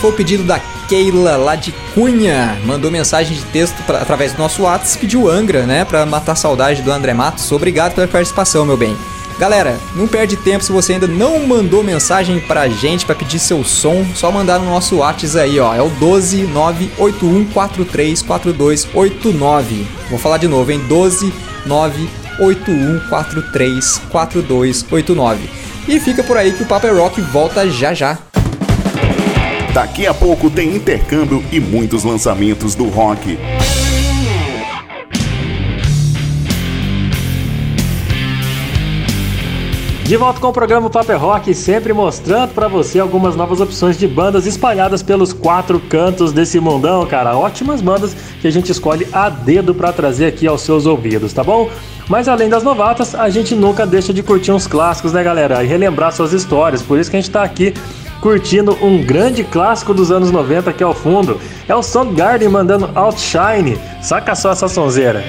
Speaker 6: Foi o pedido da Keila lá de Cunha. Mandou mensagem de texto pra, através do nosso WhatsApp, pediu Angra, né, pra matar a saudade do André Matos. Obrigado pela participação, meu bem. Galera, não perde tempo se você ainda não mandou mensagem pra gente pra pedir seu som, só mandar no nosso WhatsApp aí, ó. É o 12981434289. Vou falar de novo, hein? 12981434289. E fica por aí que o Paper Rock volta já já.
Speaker 1: Daqui a pouco tem intercâmbio e muitos lançamentos do rock.
Speaker 2: De volta com o programa Paper Rock, sempre mostrando para você algumas novas opções de bandas espalhadas pelos quatro cantos desse mundão, cara. Ótimas bandas que a gente escolhe a dedo para trazer aqui aos seus ouvidos, tá bom? Mas além das novatas, a gente nunca deixa de curtir uns clássicos, né, galera? E relembrar suas histórias. Por isso que a gente tá aqui curtindo um grande clássico dos anos 90 aqui ao fundo. É o Soundgarden mandando Outshine. Saca só essa sonzeira.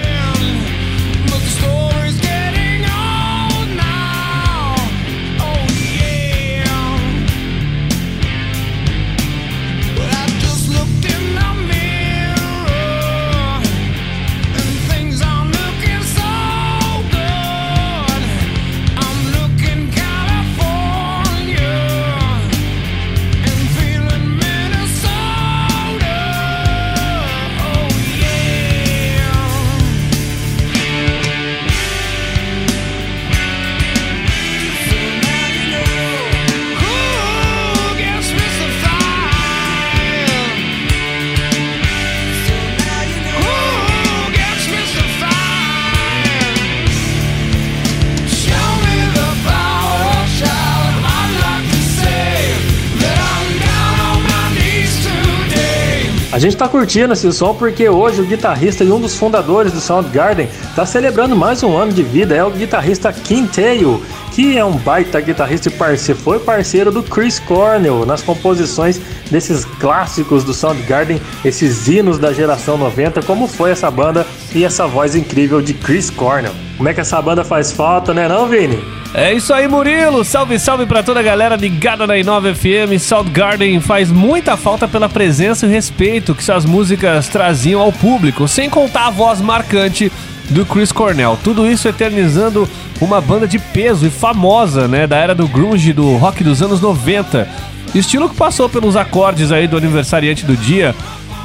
Speaker 2: Gente tá curtindo esse som porque hoje o guitarrista e um dos fundadores do Soundgarden tá celebrando mais um ano de vida. É o guitarrista Kim Tail, que é um baita guitarrista e parceiro, foi parceiro do Chris Cornell nas composições desses clássicos do Soundgarden, esses hinos da geração 90, como foi essa banda e essa voz incrível de Chris Cornell. Como é que essa banda faz falta, né, não, Vini?
Speaker 5: É isso aí, Murilo. Salve, salve pra toda a galera ligada na Inova FM. Soundgarden faz muita falta pela presença e respeito que suas músicas traziam ao público, sem contar a voz marcante do Chris Cornell. Tudo isso eternizando uma banda de peso e famosa, né, da era do grunge, do rock dos anos 90. Estilo que passou pelos acordes aí do aniversariante do dia,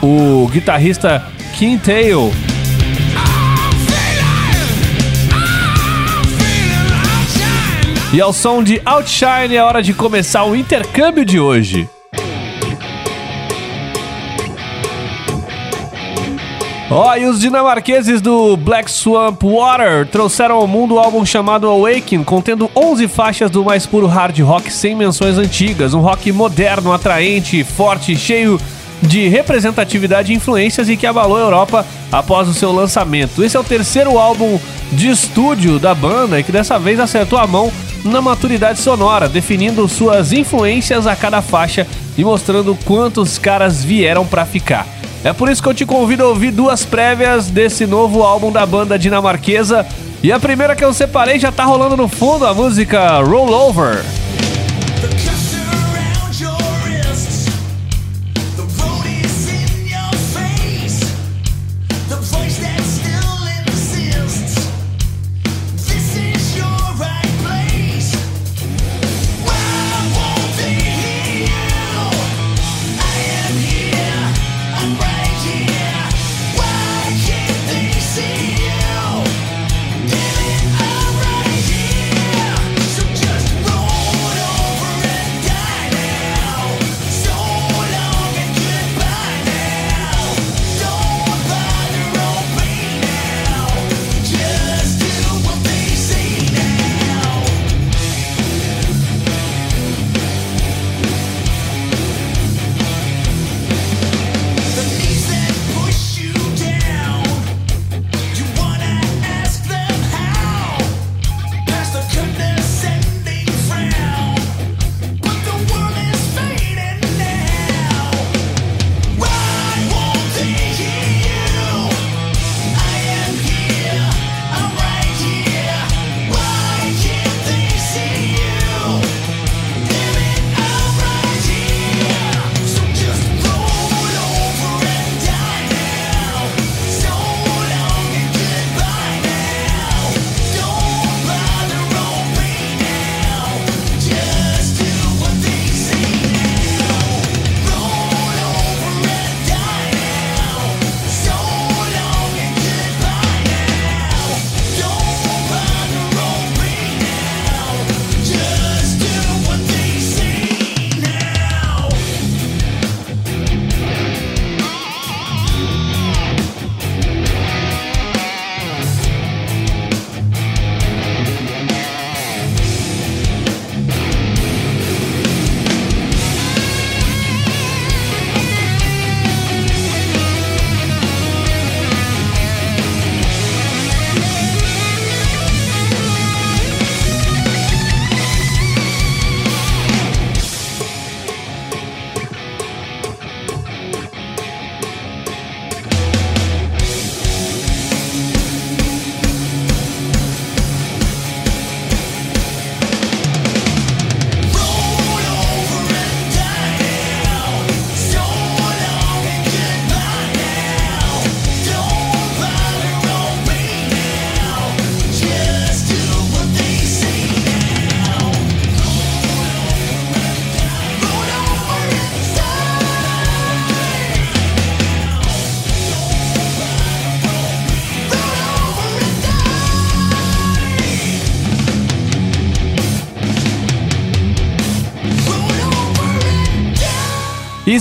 Speaker 5: o guitarrista Kim Tail. E ao som de Outshine é hora de começar o intercâmbio de hoje. Ó, oh, e os dinamarqueses do Black Swamp Water trouxeram ao mundo o álbum chamado Awaken, contendo 11 faixas do mais puro hard rock sem menções antigas, um rock moderno, atraente, forte, cheio de representatividade e influências e que abalou a Europa após o seu lançamento. Esse é o terceiro álbum de estúdio da banda e que dessa vez acertou a mão na maturidade sonora, definindo suas influências a cada faixa e mostrando quantos caras vieram para ficar. É por isso que eu te convido a ouvir duas prévias desse novo álbum da banda dinamarquesa. E a primeira que eu separei já tá rolando no fundo, a música Roll Over.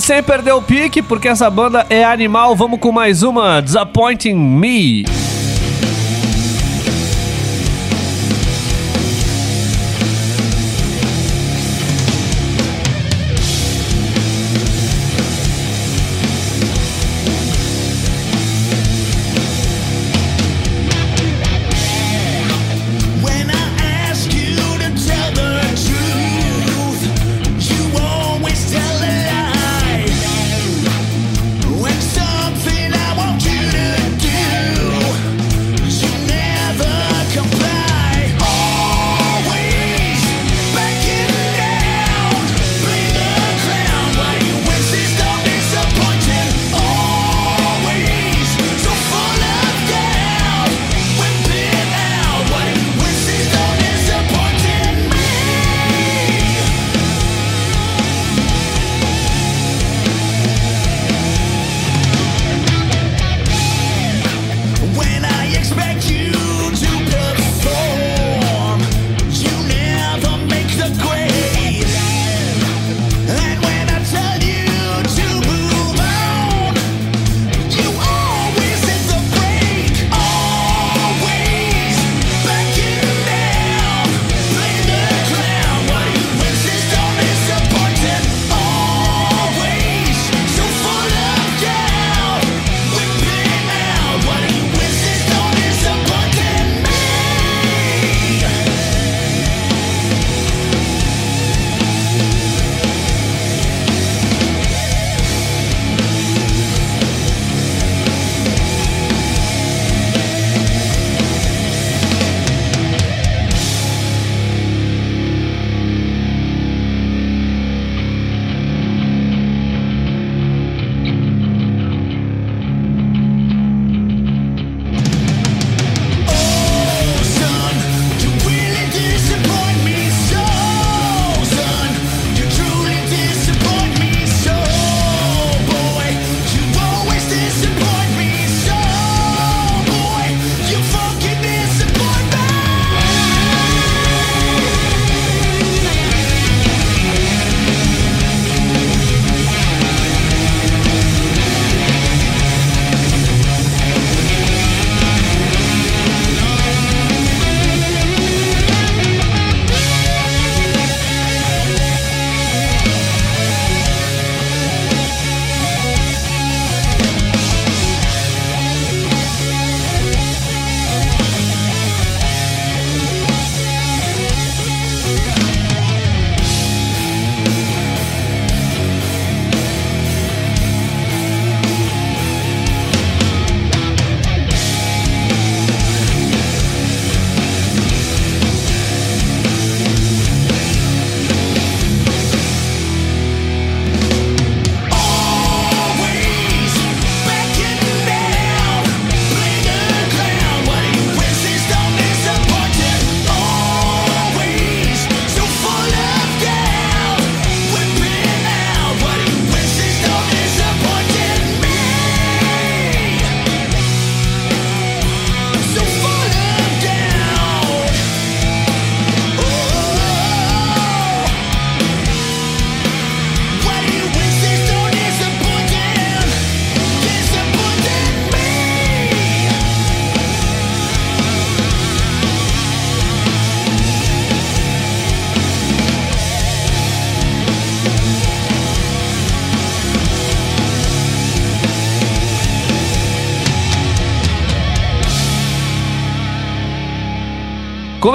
Speaker 11: Sem perder o pique, porque essa banda é animal, vamos com mais uma Disappointing Me.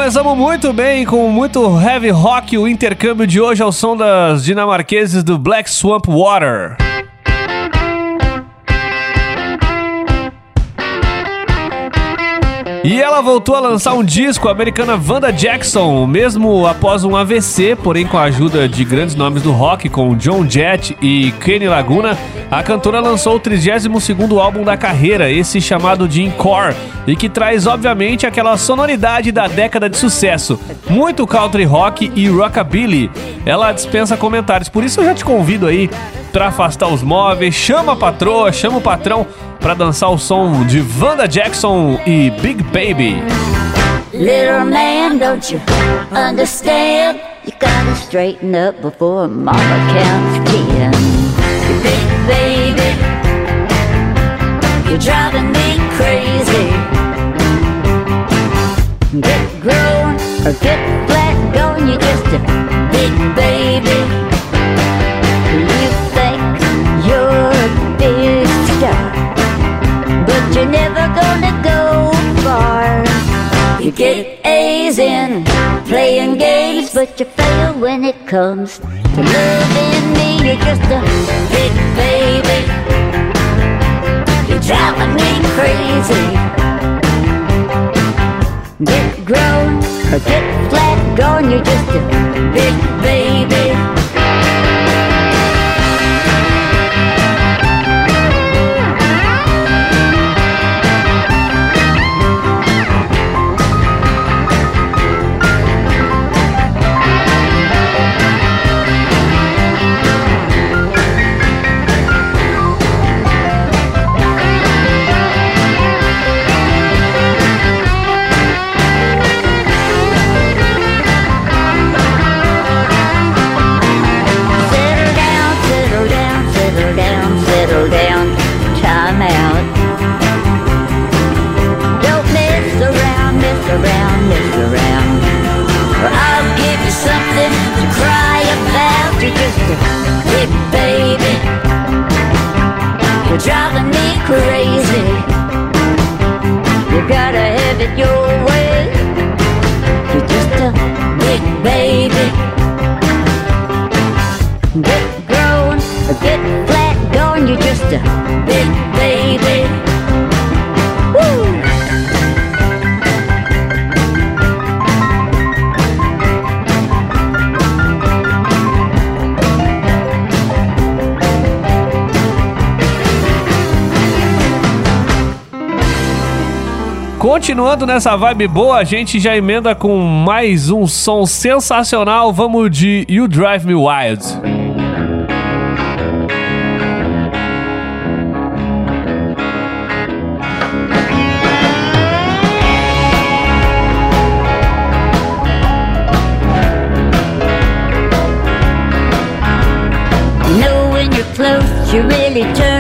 Speaker 11: Começamos muito bem com muito heavy rock. O intercâmbio de hoje ao som das dinamarqueses do Black Swamp Water. E ela voltou a lançar um disco, a americana Wanda Jackson, mesmo após um AVC, porém com a ajuda de grandes nomes do rock, como John Jett e Kenny Laguna, a cantora lançou o 32º álbum da carreira, esse chamado de Encore, e que traz, obviamente, aquela sonoridade da década de sucesso. Muito country rock e rockabilly. Ela dispensa comentários, por isso eu já te convido aí pra afastar os móveis, chama a patroa, chama o patrão para dançar o som de Vanda Jackson e Big Baby.
Speaker 12: Little man, don't you understand? You gotta straighten up before mama counts ten. Big baby, you're driving me crazy. Get grown or get flat, going, you just a amazing playing games, but you fail when it comes to loving me. You're just a big baby. You're driving me crazy. Get grown or get flat gone. You're just a big baby. driving me crazy. You gotta have it your way.
Speaker 5: continuando nessa vibe boa, a gente já emenda com mais um som sensacional. Vamos de You Drive Me Wild.
Speaker 12: you really do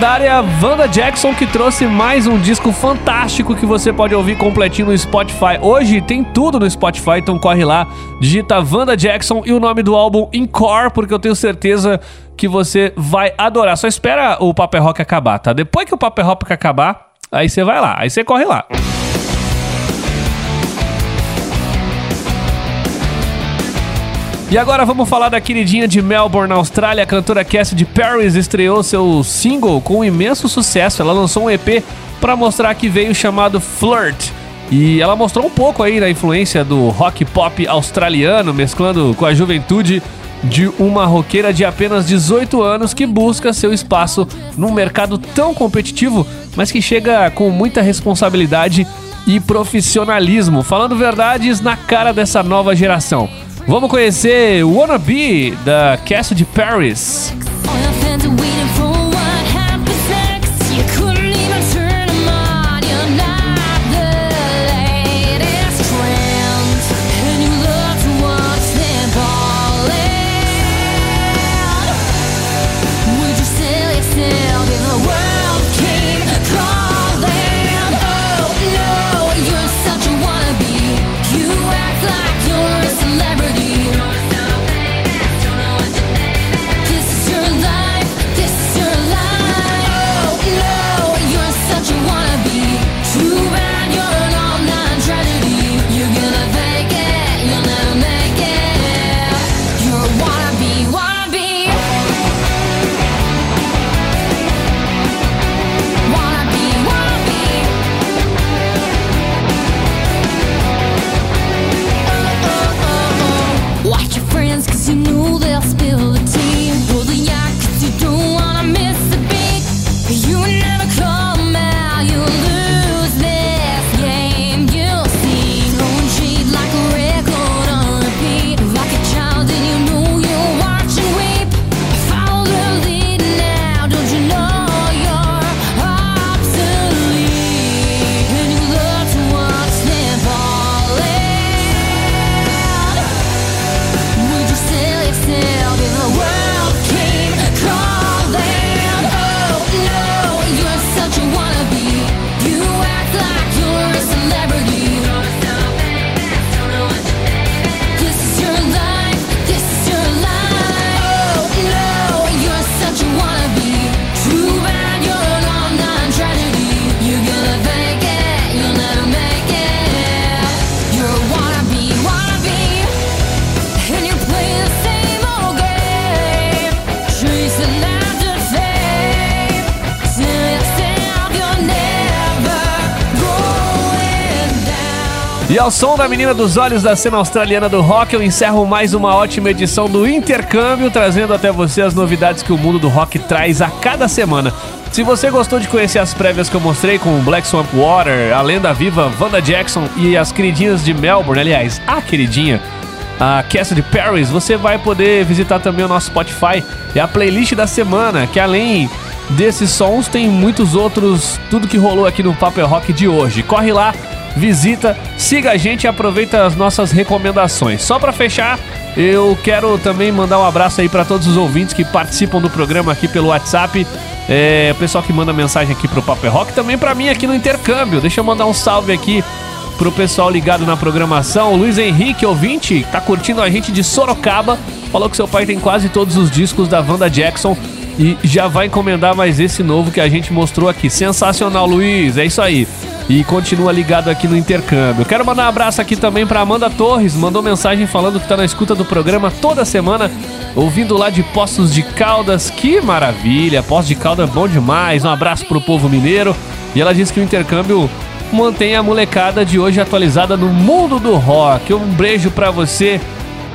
Speaker 5: lendária Wanda Jackson que trouxe mais um disco fantástico que você pode ouvir completinho no Spotify. Hoje tem tudo no Spotify, então corre lá, digita Wanda Jackson e o nome do álbum Encore, porque eu tenho certeza que você vai adorar. Só espera o Paper Rock acabar, tá? Depois que o Paper Rock acabar, aí você vai lá, aí você corre lá. E agora vamos falar da queridinha de Melbourne, na Austrália. A cantora Cassidy Paris estreou seu single com um imenso sucesso. Ela lançou um EP para mostrar que veio chamado Flirt. E ela mostrou um pouco aí da influência do rock pop australiano, mesclando com a juventude de uma roqueira de apenas 18 anos que busca seu espaço num mercado tão competitivo, mas que chega com muita responsabilidade e profissionalismo, falando verdades na cara dessa nova geração. Vamos conhecer Wanna Be da Cassidy Paris. Ao som da menina dos olhos da cena australiana do rock, eu encerro mais uma ótima edição do Intercâmbio, trazendo até você as novidades que o mundo do rock traz a cada semana. Se você gostou de conhecer as prévias que eu mostrei com Black Swamp Water, a lenda viva Wanda Jackson e as queridinhas de Melbourne, aliás, a queridinha, a Cassidy Paris, você vai poder visitar também o nosso Spotify e a playlist da semana, que além desses sons tem muitos outros, tudo que rolou aqui no Paper Rock de hoje. Corre lá, visita, siga a gente e aproveita as nossas recomendações. Só para fechar, eu quero também mandar um abraço aí para todos os ouvintes que participam do programa aqui pelo WhatsApp. É, o pessoal que manda mensagem aqui pro Paper Rock, também para mim aqui no intercâmbio. Deixa eu mandar um salve aqui pro pessoal ligado na programação. O Luiz Henrique, ouvinte, tá curtindo a gente de Sorocaba. Falou que seu pai tem quase todos os discos da Wanda Jackson e já vai encomendar mais esse novo que a gente mostrou aqui. Sensacional, Luiz. É isso aí. E continua ligado aqui no intercâmbio. Quero mandar um abraço aqui também pra Amanda Torres. Mandou mensagem falando que tá na escuta do programa toda semana, ouvindo lá de Poços de Caldas. Que maravilha! Poços de Caldas é bom demais. Um abraço pro povo mineiro. E ela disse que o intercâmbio mantém a molecada de hoje atualizada no mundo do rock. Um beijo pra você.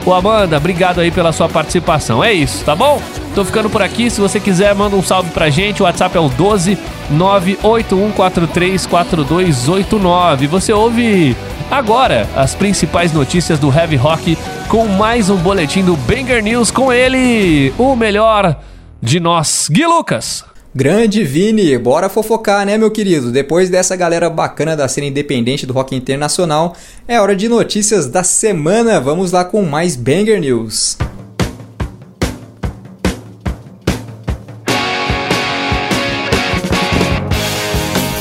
Speaker 5: Ô Amanda, obrigado aí pela sua participação. É isso, tá bom? Tô ficando por aqui. Se você quiser, manda um salve pra gente. O WhatsApp é o 12 981434289. Você ouve agora as principais notícias do Heavy Rock com mais um boletim do Banger News com ele, o melhor de nós, Gui Lucas.
Speaker 6: Grande Vini, bora fofocar, né, meu querido? Depois dessa galera bacana da cena independente do rock internacional, é hora de notícias da semana. Vamos lá com mais Banger News.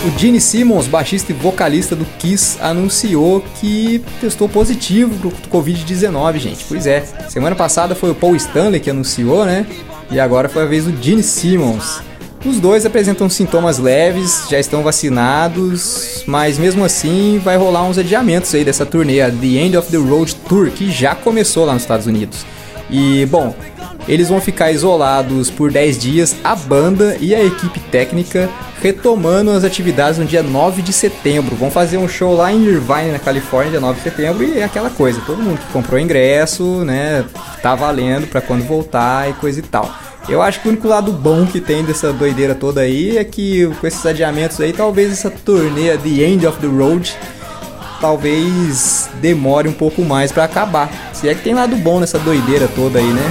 Speaker 6: O Gene Simmons, baixista e vocalista do Kiss, anunciou que testou positivo pro Covid-19, gente. Pois é, semana passada foi o Paul Stanley que anunciou, né? E agora foi a vez do Gene Simmons. Os dois apresentam sintomas leves, já estão vacinados, mas mesmo assim vai rolar uns adiamentos aí dessa turnê, a The End of the Road Tour, que já começou lá nos Estados Unidos. E, bom, eles vão ficar isolados por 10 dias, a banda e a equipe técnica retomando as atividades no dia 9 de setembro. Vão fazer um show lá em Irvine, na Califórnia, dia 9 de setembro, e é aquela coisa, todo mundo que comprou ingresso, né, tá valendo pra quando voltar e coisa e tal. Eu acho que o único lado bom que tem dessa doideira toda aí é que com esses adiamentos aí, talvez essa turnê The End of the Road talvez demore um pouco mais pra acabar. Se é que tem lado bom nessa doideira toda aí, né?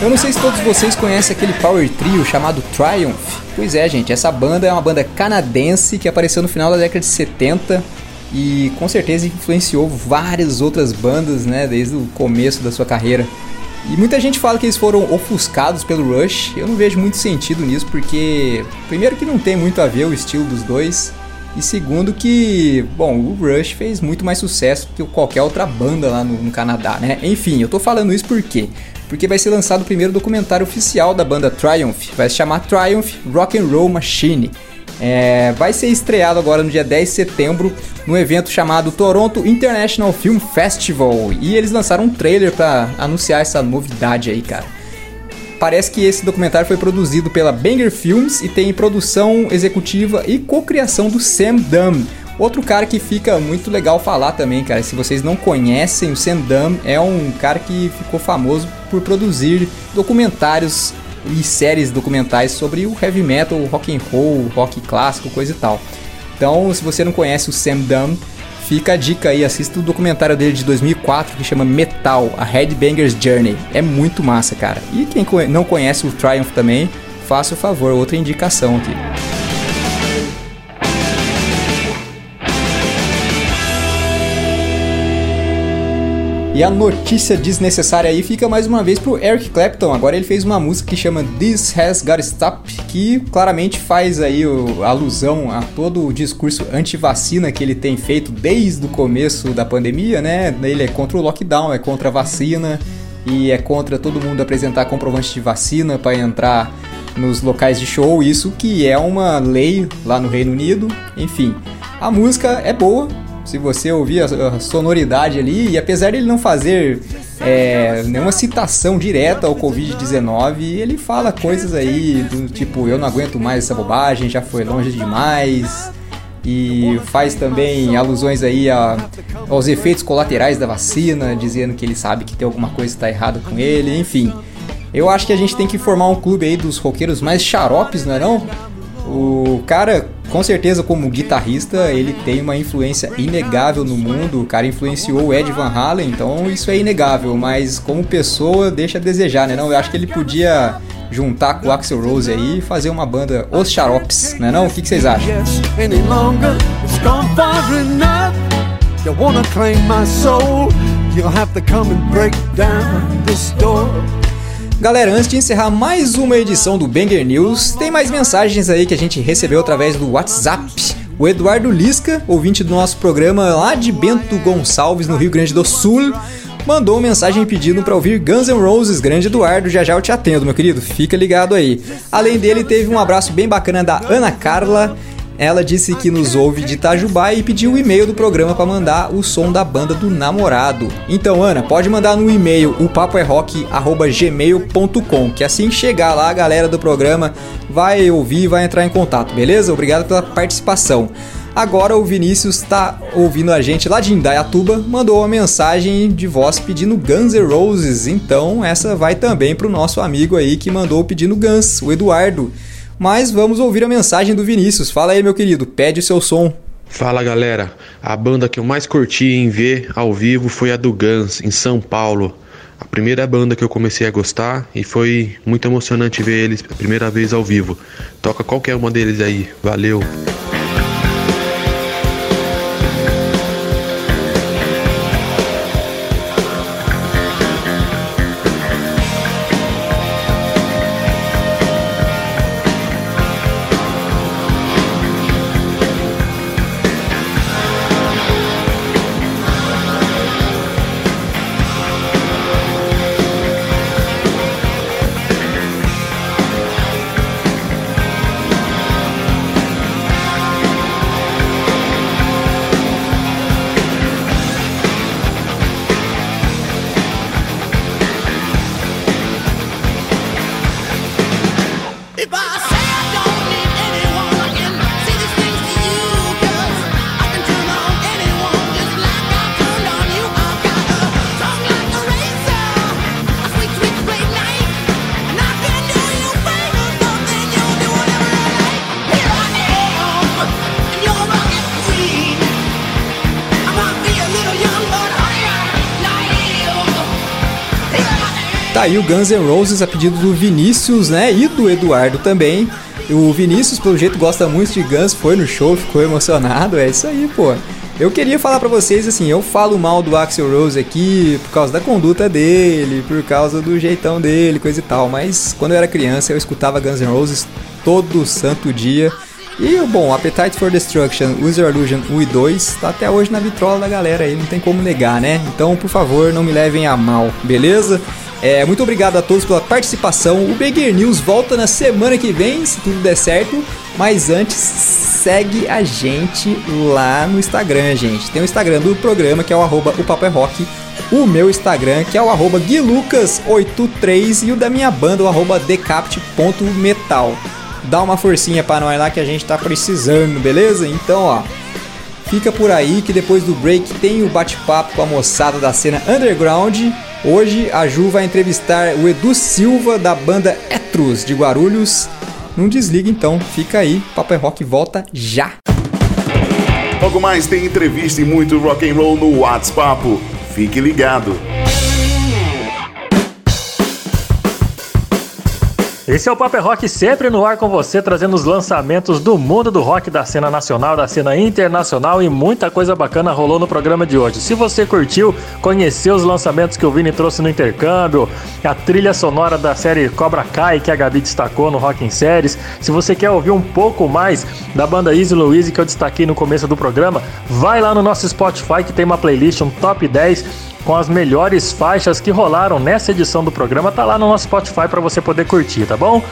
Speaker 6: Eu não sei se todos vocês conhecem aquele power trio chamado Triumph. Pois é, gente, essa banda é uma banda canadense que apareceu no final da década de 70 e com certeza influenciou várias outras bandas, né, desde o começo da sua carreira. E muita gente fala que eles foram ofuscados pelo Rush. Eu não vejo muito sentido nisso, porque primeiro que não tem muito a ver o estilo dos dois, e segundo que, bom, o Rush fez muito mais sucesso que qualquer outra banda lá no, no Canadá, né? Enfim, eu tô falando isso por quê? Porque vai ser lançado o primeiro documentário oficial da banda Triumph. Vai se chamar Triumph Rock and Roll Machine. É, vai ser estreado agora no dia 10 de setembro no evento chamado Toronto International Film Festival. E eles lançaram um trailer para anunciar essa novidade aí, cara. Parece que esse documentário foi produzido pela Banger Films e tem produção executiva e co-criação do Sam Dunn. Outro cara que fica muito legal falar também, cara. Se vocês não conhecem, o Sam Dunn é um cara que ficou famoso por produzir documentários e séries documentais sobre o heavy metal, rock and roll, rock clássico, coisa e tal. Então, se você não conhece o Sam Dunn, fica a dica aí, assista o documentário dele de 2004 que chama Metal, a Headbanger's Journey. É muito massa, cara. E quem não conhece o Triumph também, faça o favor, outra indicação aqui. E a notícia desnecessária aí fica mais uma vez pro Eric Clapton. Agora ele fez uma música que chama This Has Got Stop, que claramente faz aí o- alusão a todo o discurso anti-vacina que ele tem feito desde o começo da pandemia, né? Ele é contra o lockdown, é contra a vacina e é contra todo mundo apresentar comprovante de vacina para entrar nos locais de show, isso que é uma lei lá no Reino Unido. Enfim, a música é boa, se você ouvir a, sonoridade ali, e apesar dele não fazer é, nenhuma citação direta ao Covid-19, ele fala coisas aí do tipo: eu não aguento mais essa bobagem, já foi longe demais. E faz também alusões aí a- aos efeitos colaterais da vacina, dizendo que ele sabe que tem alguma coisa que está errada com ele, enfim. Eu acho que a gente tem que formar um clube aí dos roqueiros mais xaropes, não é não? O cara, com certeza, como guitarrista, ele tem uma influência inegável no mundo. O cara influenciou o Ed Van Halen, então isso é inegável. Mas como pessoa, deixa a desejar, né? Não, eu acho que ele podia juntar com o Axel Rose aí e fazer uma banda Os Xaropes, né? Não? O que, que vocês acham?
Speaker 13: Yes,
Speaker 6: Galera, antes de encerrar mais uma edição do Banger News, tem mais mensagens aí que a gente recebeu através do WhatsApp. O Eduardo Lisca, ouvinte do nosso programa lá de Bento Gonçalves, no Rio Grande do Sul, mandou mensagem pedindo para ouvir Guns N' Roses, grande Eduardo, já já eu te atendo, meu querido, fica ligado aí. Além dele, teve um abraço bem bacana da Ana Carla, ela disse que nos ouve de Itajubá e pediu o e-mail do programa para mandar o som da banda do namorado. Então, Ana, pode mandar no e-mail o papoerock@gmail.com, que assim chegar lá a galera do programa vai ouvir vai entrar em contato, beleza? Obrigado pela participação. Agora o Vinícius está ouvindo a gente lá de Indaiatuba, mandou uma mensagem de voz pedindo Guns N' Roses. Então essa vai também pro nosso amigo aí que mandou pedindo Guns, o Eduardo. Mas vamos ouvir a mensagem do Vinícius. Fala aí, meu querido, pede o seu som.
Speaker 14: Fala galera, a banda que eu mais curti em ver ao vivo foi a do Guns, em São Paulo. A primeira banda que eu comecei a gostar e foi muito emocionante ver eles a primeira vez ao vivo. Toca qualquer uma deles aí, valeu!
Speaker 6: Guns N' Roses a pedido do Vinícius, né? E do Eduardo também. O Vinícius, pelo jeito, gosta muito de Guns, foi no show, ficou emocionado. É isso aí, pô. Eu queria falar pra vocês assim, eu falo mal do Axel Rose aqui por causa da conduta dele, por causa do jeitão dele, coisa e tal, mas quando eu era criança eu escutava Guns N' Roses todo santo dia. E bom, Appetite for Destruction, User Illusion 1 e 2 tá até hoje na vitrola da galera aí, não tem como negar, né? Então, por favor, não me levem a mal, beleza? É, muito obrigado a todos pela participação. O Big News volta na semana que vem, se tudo der certo. Mas antes, segue a gente lá no Instagram, gente. Tem o Instagram do programa, que é o arroba o Papo é Rock. O meu Instagram, que é o arroba guilucas83. E o da minha banda, o arroba decapt.metal. Dá uma forcinha pra nós lá que a gente tá precisando, beleza? Então, ó, Fica por aí que depois do break tem o bate-papo com a moçada da cena underground. Hoje a Ju vai entrevistar o Edu Silva da banda Etrus de Guarulhos. Não desliga então, fica aí. Papo é Rock volta já.
Speaker 1: Logo mais tem entrevista e muito rock and roll no WhatsApp. Fique ligado.
Speaker 2: Esse é o Paper Rock sempre no ar com você, trazendo os lançamentos do mundo do rock, da cena nacional, da cena internacional e muita coisa bacana rolou no programa de hoje. Se você curtiu, conheceu os lançamentos que o Vini trouxe no intercâmbio, a trilha sonora da série Cobra Kai que a Gabi destacou no Rock em Séries, se você quer ouvir um pouco mais da banda Easy Louise que eu destaquei no começo do programa, vai lá no nosso Spotify que tem uma playlist, um top 10 com as melhores faixas que rolaram nessa edição do programa, tá lá no nosso Spotify para você poder curtir, tá bom?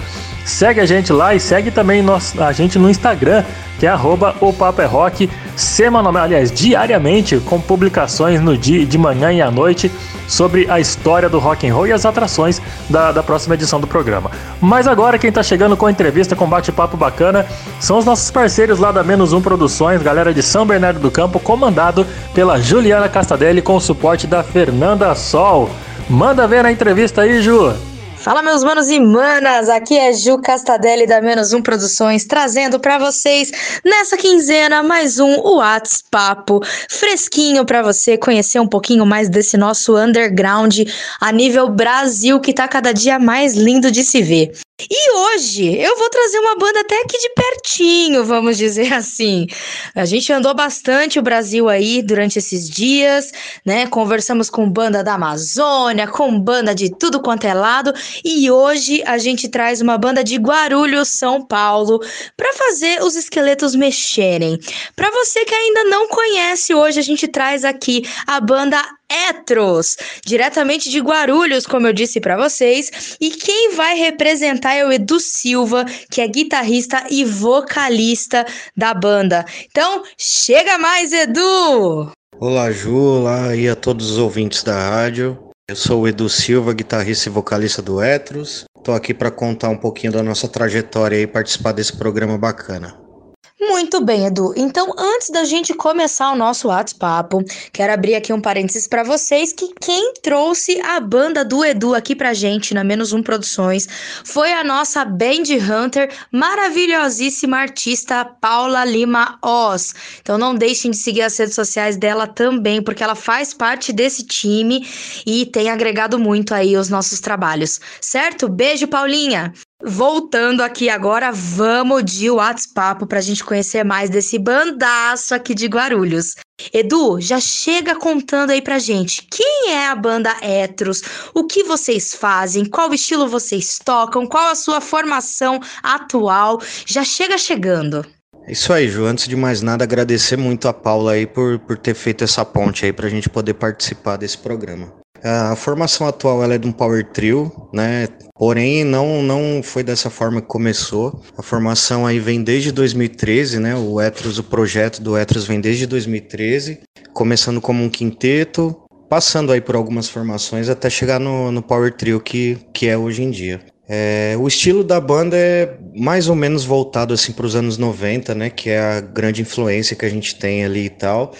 Speaker 2: Segue a gente lá e segue também a gente no Instagram, que é arroba o Papo é Rock, semanalmente, aliás, diariamente, com publicações no dia, de manhã e à noite sobre a história do rock and roll e as atrações da, da próxima edição do programa. Mas agora quem tá chegando com entrevista, com bate-papo bacana, são os nossos parceiros lá da Menos Um Produções, galera de São Bernardo do Campo, comandado pela Juliana Castadelli com o suporte da Fernanda Sol. Manda ver na entrevista aí, Ju!
Speaker 3: Fala meus manos e manas, aqui é Ju Castadelli da Menos Um Produções, trazendo pra vocês nessa quinzena mais um Whats Papo, fresquinho pra você conhecer um pouquinho mais desse nosso underground a nível Brasil que tá cada dia mais lindo de se ver. E hoje eu vou trazer uma banda até aqui de pertinho, vamos dizer assim. A gente andou bastante o Brasil aí durante esses dias, né? Conversamos com banda da Amazônia, com banda de tudo quanto é lado, e hoje a gente traz uma banda de Guarulhos, São Paulo, para fazer os esqueletos mexerem. Para você que ainda não conhece, hoje a gente traz aqui a banda Etros, diretamente de Guarulhos, como eu disse para vocês, e quem vai representar é o Edu Silva, que é guitarrista e vocalista da banda. Então, chega mais, Edu!
Speaker 15: Olá, Ju, olá e a todos os ouvintes da rádio. Eu sou o Edu Silva, guitarrista e vocalista do Etros. Tô aqui para contar um pouquinho da nossa trajetória e participar desse programa bacana.
Speaker 3: Muito bem, Edu. Então, antes da gente começar o nosso WhatsApp, quero abrir aqui um parênteses para vocês que quem trouxe a banda do Edu aqui pra gente na Menos Um Produções foi a nossa Band Hunter, maravilhosíssima artista Paula Lima Oz. Então, não deixem de seguir as redes sociais dela também, porque ela faz parte desse time e tem agregado muito aí os nossos trabalhos. Certo? Beijo, Paulinha! Voltando aqui agora, vamos de WhatsApp para a gente conhecer mais desse bandaço aqui de Guarulhos. Edu, já chega contando aí pra gente quem é a banda Etros, o que vocês fazem, qual estilo vocês tocam, qual a sua formação atual. Já chega chegando.
Speaker 15: É Isso aí, Ju. Antes de mais nada, agradecer muito a Paula aí por, por ter feito essa ponte aí pra gente poder participar desse programa. A formação atual ela é de um power trio, né? Porém, não, não foi dessa forma que começou. A formação aí vem desde 2013, né? O Etros, o projeto do Etros vem desde 2013, começando como um quinteto, passando aí por algumas formações até chegar no, no power trio que, que é hoje em dia. É, o estilo da banda é mais ou menos voltado assim para os anos 90, né? Que é a grande influência que a gente tem ali e tal.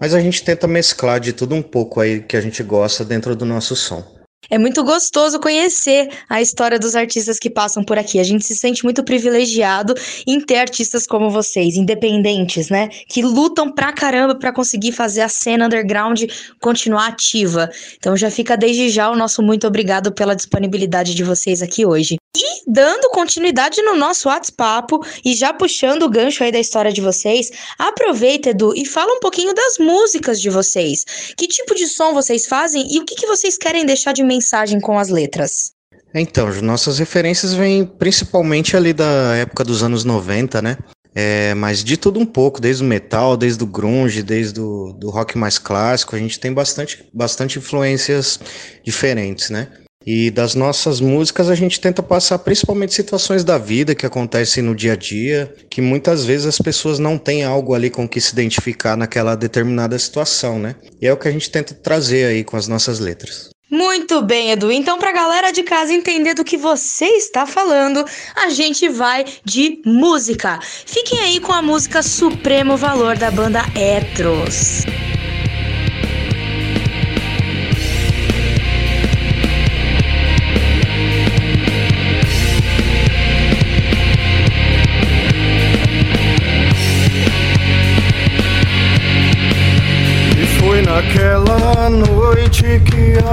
Speaker 15: Mas a gente tenta mesclar de tudo um pouco aí que a gente gosta dentro do nosso som.
Speaker 3: É muito gostoso conhecer a história dos artistas que passam por aqui. A gente se sente muito privilegiado em ter artistas como vocês, independentes, né? Que lutam pra caramba pra conseguir fazer a cena underground continuar ativa. Então já fica desde já o nosso muito obrigado pela disponibilidade de vocês aqui hoje. E dando continuidade no nosso WhatsApp e já puxando o gancho aí da história de vocês, aproveita, Edu, e fala um pouquinho das músicas de vocês. Que tipo de som vocês fazem e o que, que vocês querem deixar de mensagem com as letras?
Speaker 15: Então, as nossas referências vêm principalmente ali da época dos anos 90, né? É, mas de tudo um pouco, desde o metal, desde o grunge, desde o do rock mais clássico, a gente tem bastante, bastante influências diferentes, né? E das nossas músicas a gente tenta passar principalmente situações da vida que acontecem no dia a dia, que muitas vezes as pessoas não têm algo ali com que se identificar naquela determinada situação, né? E é o que a gente tenta trazer aí com as nossas letras.
Speaker 3: Muito bem, Edu. Então, pra galera de casa entender do que você está falando, a gente vai de música. Fiquem aí com a música Supremo Valor da banda Etros.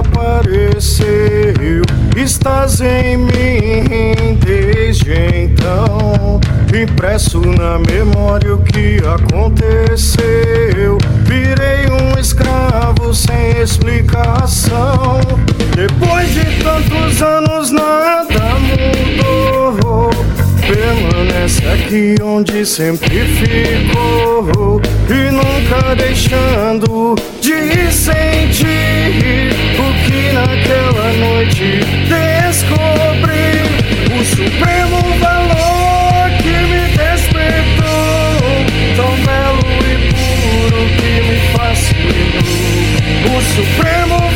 Speaker 16: Apareceu. Estás em mim desde então. Impresso na memória o que aconteceu. Virei um escravo sem explicação. Depois de tantos anos, nada mudou. Permanece aqui onde sempre ficou. E nunca deixando de sentir O que naquela noite descobri. O supremo valor que me despertou. Tão belo e puro que me fascinou O supremo valor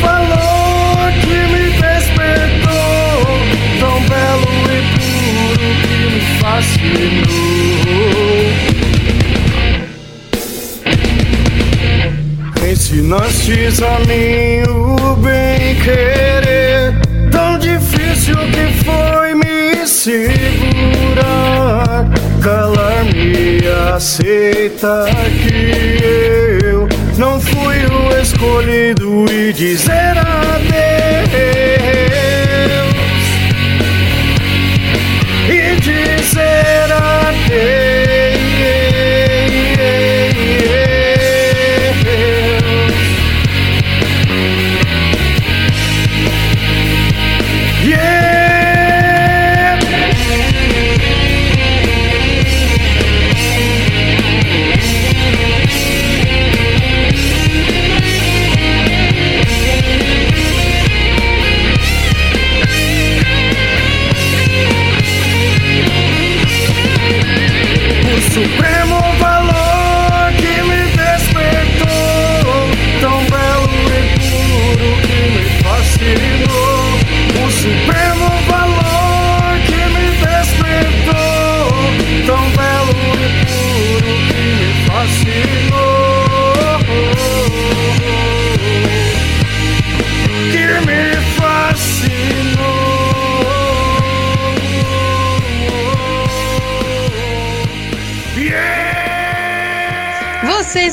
Speaker 16: Ensinastes a mim o bem querer Tão difícil que foi me segurar Calar-me aceita que eu Não fui o escolhido e dizer adeus adeus.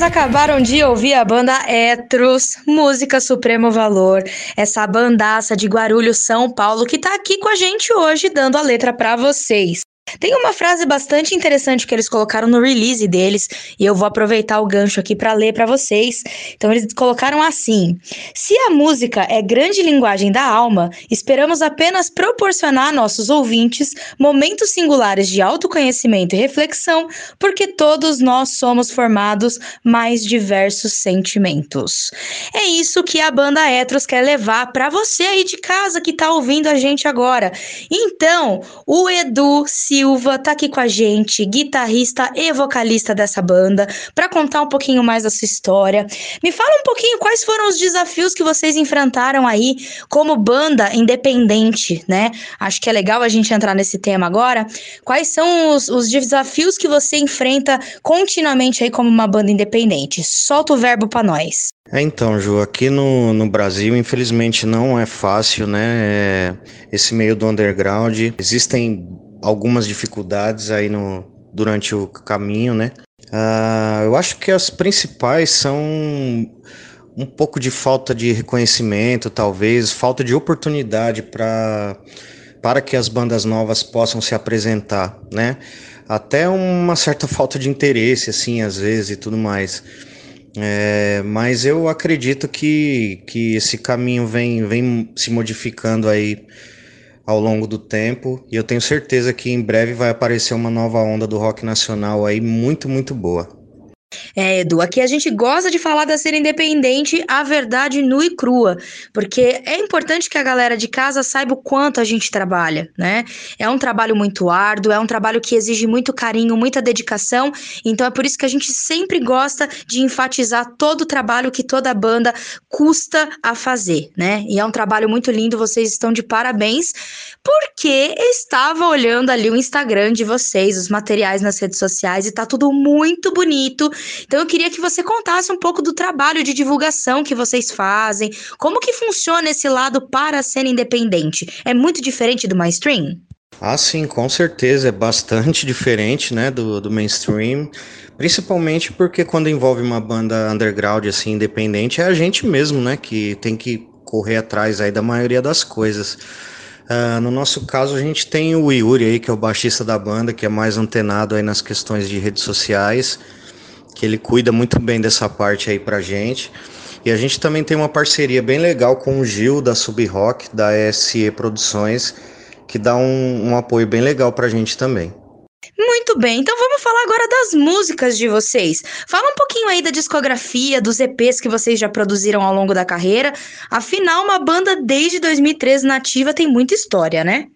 Speaker 3: Acabaram de ouvir a banda Etros, música Supremo Valor, essa bandaça de Guarulhos, São Paulo, que tá aqui com a gente hoje dando a letra pra vocês. Tem uma frase bastante interessante que eles colocaram no release deles, e eu vou aproveitar o gancho aqui para ler para vocês. Então eles colocaram assim: Se a música é grande linguagem da alma, esperamos apenas proporcionar a nossos ouvintes momentos singulares de autoconhecimento e reflexão, porque todos nós somos formados mais diversos sentimentos. É isso que a banda Etros quer levar para você aí de casa que tá ouvindo a gente agora. Então, o Edu se Silva tá aqui com a gente, guitarrista e vocalista dessa banda, para contar um pouquinho mais da sua história. Me fala um pouquinho quais foram os desafios que vocês enfrentaram aí como banda independente, né? Acho que é legal a gente entrar nesse tema agora. Quais são os, os desafios que você enfrenta continuamente aí como uma banda independente? Solta o verbo para nós.
Speaker 15: É, então, Ju, aqui no, no Brasil, infelizmente, não é fácil, né? É, esse meio do underground. Existem algumas dificuldades aí no, durante o caminho, né? Ah, eu acho que as principais são um pouco de falta de reconhecimento, talvez, falta de oportunidade para para que as bandas novas possam se apresentar, né? Até uma certa falta de interesse, assim, às vezes e tudo mais. É, mas eu acredito que, que esse caminho vem, vem se modificando aí ao longo do tempo e eu tenho certeza que em breve vai aparecer uma nova onda do rock nacional aí muito, muito boa.
Speaker 3: É, Edu, aqui a gente gosta de falar da cena independente, a verdade nua e crua, porque é importante que a galera de casa saiba o quanto a gente trabalha, né? É um trabalho muito árduo, é um trabalho que exige muito carinho, muita dedicação, então é por isso que a gente sempre gosta de enfatizar todo o trabalho que toda banda custa a fazer, né? E é um trabalho muito lindo, vocês estão de parabéns, porque estava olhando ali o Instagram de vocês, os materiais nas redes sociais, e tá tudo muito bonito. Então eu queria que você contasse um pouco do trabalho de divulgação que vocês fazem, como que funciona esse lado para a cena independente? É muito diferente do mainstream?
Speaker 15: Ah, sim, com certeza, é bastante diferente, né, do, do mainstream, principalmente porque quando envolve uma banda underground, assim, independente, é a gente mesmo, né, que tem que correr atrás aí da maioria das coisas. Ah, no nosso caso, a gente tem o Yuri aí, que é o baixista da banda, que é mais antenado aí nas questões de redes sociais, que ele cuida muito bem dessa parte aí pra gente. E a gente também tem uma parceria bem legal com o Gil, da Sub Rock, da SE Produções, que dá um, um apoio bem legal pra gente também.
Speaker 3: Muito bem, então vamos falar agora das músicas de vocês. Fala um pouquinho aí da discografia, dos EPs que vocês já produziram ao longo da carreira. Afinal, uma banda desde 2013 nativa tem muita história, né?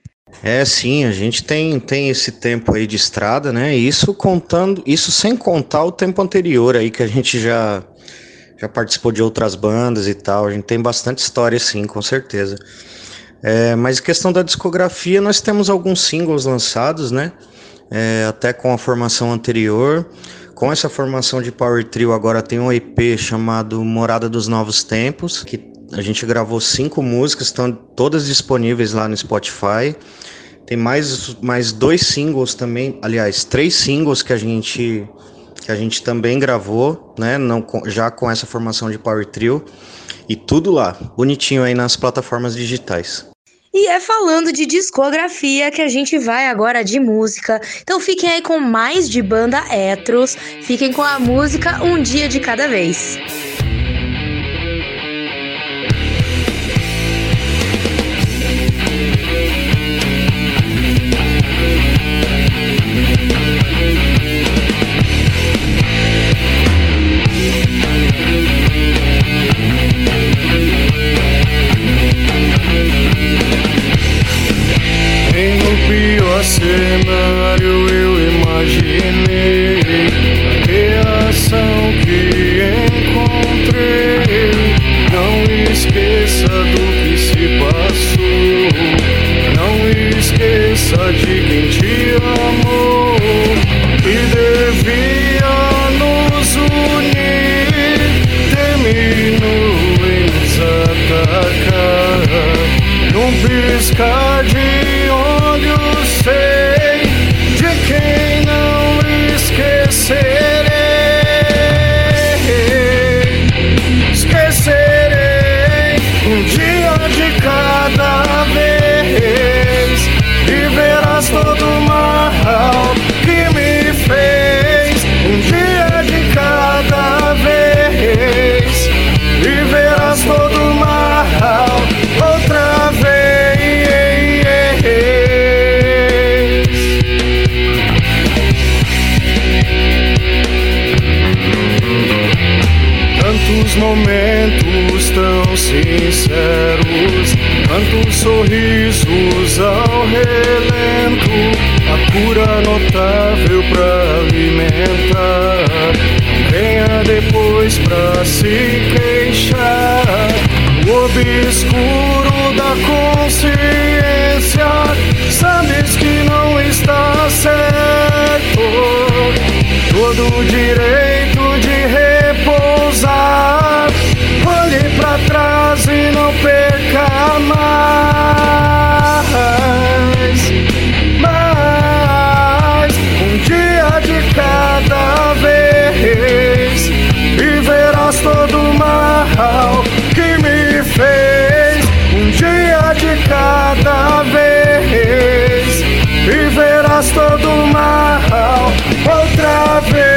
Speaker 15: É, sim, a gente tem, tem esse tempo aí de estrada, né? Isso contando, isso sem contar o tempo anterior aí que a gente já já participou de outras bandas e tal. A gente tem bastante história, sim, com certeza. É, mas questão da discografia, nós temos alguns singles lançados, né? É, até com a formação anterior. Com essa formação de Power Trio, agora tem um EP chamado Morada dos Novos Tempos, que a gente gravou cinco músicas, estão todas disponíveis lá no Spotify. Tem mais, mais dois singles também, aliás, três singles que a gente que a gente também gravou, né? Não, já com essa formação de Power Trio. E tudo lá, bonitinho aí nas plataformas digitais.
Speaker 3: E é falando de discografia que a gente vai agora de música. Então fiquem aí com mais de banda Etros. Fiquem com a música Um Dia de Cada Vez.
Speaker 16: Cenário eu imaginei a reação que encontrei. Não esqueça do que se passou. Não esqueça de quem te amou. Que devia nos unir. Terminou em nos atacar. Num piscar de sinceros, tantos sorrisos ao relento, a cura notável pra alimentar. Venha depois pra se queixar, o obscuro da consciência, sabes que não está certo. Todo direito todo mal outra vez.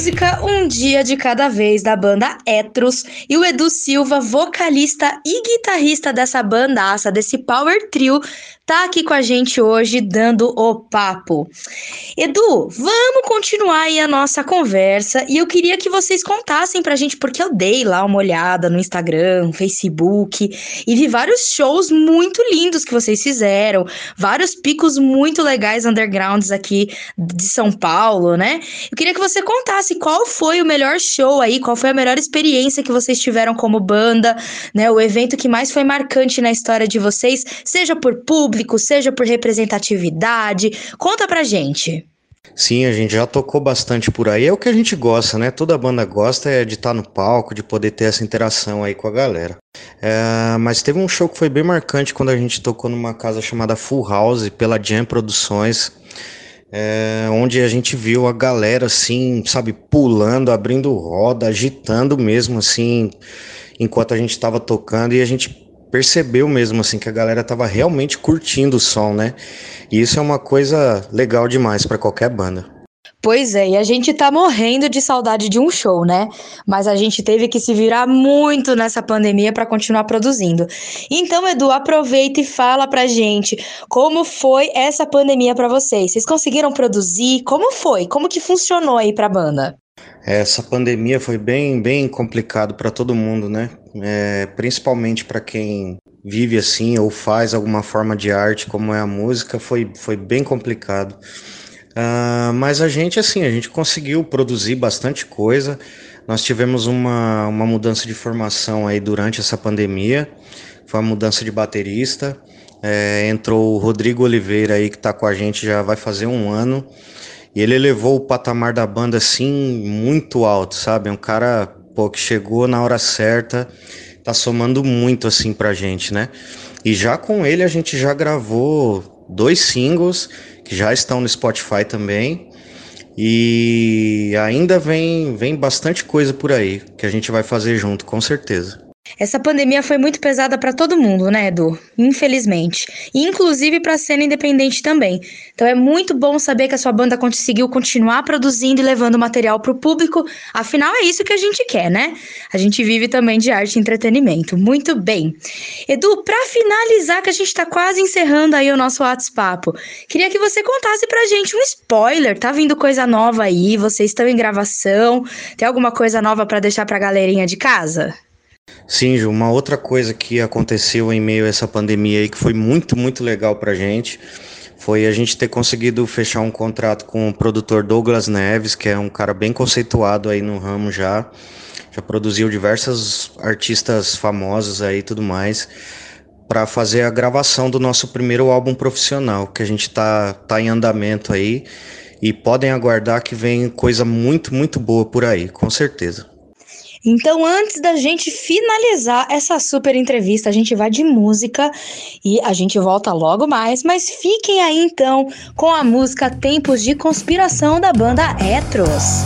Speaker 3: Música Um Dia de Cada Vez da banda Etros e o Edu Silva, vocalista e guitarrista dessa bandaça, desse power trio, tá aqui com a gente hoje dando o papo. Edu, vamos continuar aí a nossa conversa e eu queria que vocês contassem pra gente, porque eu dei lá uma olhada no Instagram, Facebook e vi vários shows muito lindos que vocês fizeram, vários picos muito legais undergrounds aqui de São Paulo, né? Eu queria que você contasse qual foi o melhor show aí, qual foi a melhor experiência que vocês tiveram como banda, né? O evento que mais foi marcante na história de vocês, seja por público, seja por representatividade. Conta pra gente.
Speaker 15: Sim, a gente já tocou bastante por aí. É o que a gente gosta, né? Toda banda gosta é de estar no palco, de poder ter essa interação aí com a galera. É, mas teve um show que foi bem marcante quando a gente tocou numa casa chamada Full House pela Jam Produções. é, onde a gente viu a galera assim, sabe, pulando, abrindo roda, agitando mesmo assim, enquanto a gente estava tocando e a gente percebeu mesmo assim que a galera tava realmente curtindo o som, né? E isso é uma coisa legal demais para qualquer banda.
Speaker 3: Pois é, e a gente tá morrendo de saudade de um show, né? Mas a gente teve que se virar muito nessa pandemia para continuar produzindo. Então, Edu, aproveita e fala pra gente como foi essa pandemia para vocês. Vocês conseguiram produzir? Como foi? Como que funcionou aí pra banda?
Speaker 15: Essa pandemia foi bem, bem complicado para todo mundo, né? É, principalmente para quem vive assim ou faz alguma forma de arte, como é a música, foi, foi bem complicado. Ah, mas a gente, assim, a gente conseguiu produzir bastante coisa. Nós tivemos uma, uma mudança de formação aí durante essa pandemia. Foi uma mudança de baterista. É, entrou o Rodrigo Oliveira aí, que tá com a gente já vai fazer um ano. E ele elevou o patamar da banda assim muito alto, sabe? É um cara, pô, que chegou na hora certa, tá somando muito assim pra gente, né? E já com ele a gente já gravou dois singles que já estão no Spotify também. E ainda vem vem bastante coisa por aí que a gente vai fazer junto, com certeza.
Speaker 3: Essa pandemia foi muito pesada para todo mundo, né, Edu? Infelizmente. E inclusive para a cena independente também. Então é muito bom saber que a sua banda conseguiu continuar produzindo e levando material para o público. Afinal, é isso que a gente quer, né? A gente vive também de arte e entretenimento. Muito bem. Edu, para finalizar, que a gente está quase encerrando aí o nosso WhatsApp, queria que você contasse pra gente um spoiler. Tá vindo coisa nova aí? Vocês estão em gravação? Tem alguma coisa nova para deixar pra galerinha de casa?
Speaker 15: Sim, Ju, uma outra coisa que aconteceu em meio a essa pandemia aí que foi muito, muito legal pra gente foi a gente ter conseguido fechar um contrato com o produtor Douglas Neves, que é um cara bem conceituado aí no ramo já. Já produziu diversos artistas famosos aí e tudo mais. para fazer a gravação do nosso primeiro álbum profissional, que a gente tá, tá em andamento aí. E podem aguardar que vem coisa muito, muito boa por aí, com certeza.
Speaker 16: Então, antes da gente finalizar essa super entrevista, a gente vai de música e a gente volta logo mais. Mas fiquem aí então com a música Tempos de Conspiração da banda Etros.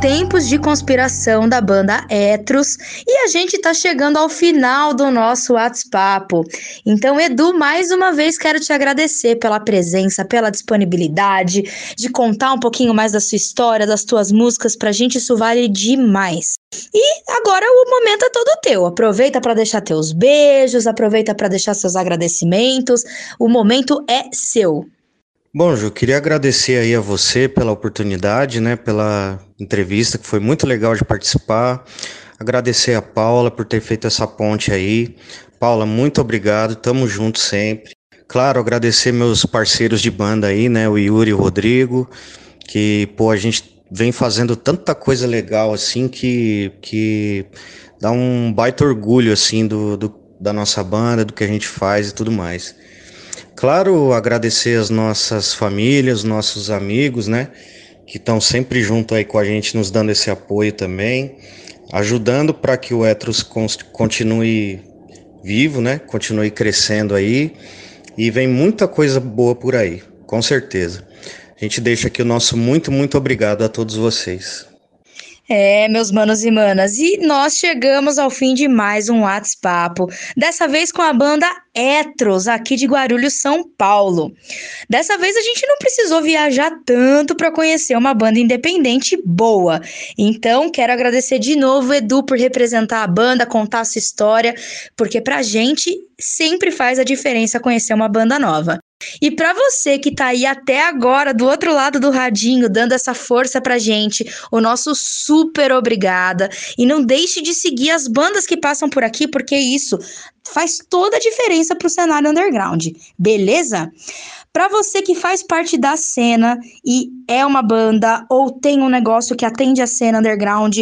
Speaker 3: Tempos de Conspiração da
Speaker 16: banda Etros e a gente tá chegando ao final do nosso WhatsApp. Então, Edu, mais uma vez quero te agradecer pela presença, pela disponibilidade, de contar um pouquinho mais da sua história, das tuas músicas, pra gente isso vale demais. E agora o momento é todo teu. Aproveita para deixar teus beijos, aproveita para deixar seus agradecimentos. O momento é seu.
Speaker 15: Bom, Ju, queria agradecer aí a você pela oportunidade, né, pela entrevista, que foi muito legal de participar. Agradecer a Paula por ter feito essa ponte aí. Paula, muito obrigado, tamo junto sempre. Claro, agradecer meus parceiros de banda aí, né, o Yuri e o Rodrigo, que, pô, a gente vem fazendo tanta coisa legal, assim, que, que dá um baita orgulho, assim, do, do- da nossa banda, do que a gente faz e tudo mais. Claro, agradecer as nossas famílias, nossos amigos, né? Que estão sempre junto aí com a gente, nos dando esse apoio também, ajudando para que o Etros continue vivo, né? Continue crescendo aí. E vem muita coisa boa por aí, com certeza. A gente deixa aqui o nosso muito, muito obrigado a todos vocês.
Speaker 3: É, meus manos e manas, e nós chegamos ao fim de mais um WhatsApp, dessa vez com a banda Etros, aqui de Guarulhos, São Paulo. Dessa vez a gente não precisou viajar tanto para conhecer uma banda independente boa. Então, quero agradecer de novo, Edu, por representar a banda, contar a sua história, porque pra gente sempre faz a diferença conhecer uma banda nova. E para você que tá aí até agora do outro lado do radinho, dando essa força pra gente, o nosso super obrigada. E não deixe de seguir as bandas que passam por aqui, porque isso faz toda a diferença pro cenário underground. Beleza? Para você que faz parte da cena e é uma banda ou tem um negócio que atende a cena underground,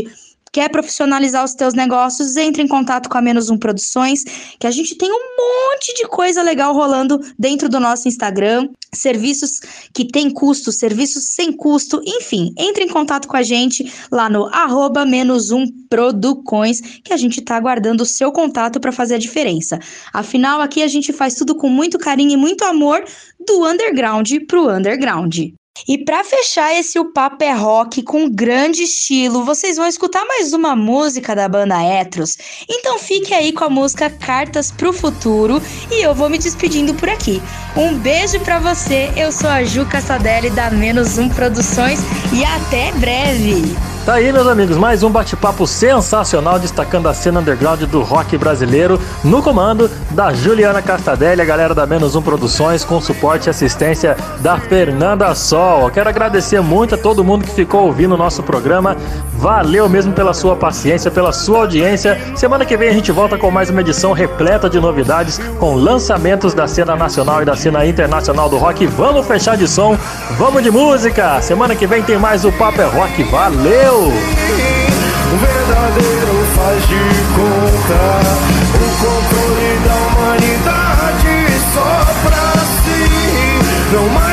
Speaker 3: Quer profissionalizar os teus negócios? Entre em contato com a Menos Um Produções, que a gente tem um monte de coisa legal rolando dentro do nosso Instagram. Serviços que têm custo, serviços sem custo, enfim, entre em contato com a gente lá no arroba menos um Producões, que a gente tá aguardando o seu contato para fazer a diferença. Afinal, aqui a gente faz tudo com muito carinho e muito amor do underground pro underground. E para fechar esse O Papo é Rock com grande estilo, vocês vão escutar mais uma música da banda Etros. Então fique aí com a música Cartas pro Futuro e eu vou me despedindo por aqui. Um beijo para você, eu sou a Ju Cassadelli da Menos Um Produções e até breve!
Speaker 2: Tá aí, meus amigos, mais um bate-papo sensacional destacando a cena underground do rock brasileiro no comando da Juliana Castadelli, a galera da Menos Um Produções, com suporte e assistência da Fernanda Sol. Quero agradecer muito a todo mundo que ficou ouvindo o nosso programa. Valeu mesmo pela sua paciência, pela sua audiência. Semana que vem a gente volta com mais uma edição repleta de novidades, com lançamentos da cena nacional e da cena internacional do rock. Vamos fechar de som, vamos de música. Semana que vem tem mais o Papo é Rock. Valeu!
Speaker 16: O verdadeiro faz de conta. O controle da humanidade só pra si, não mais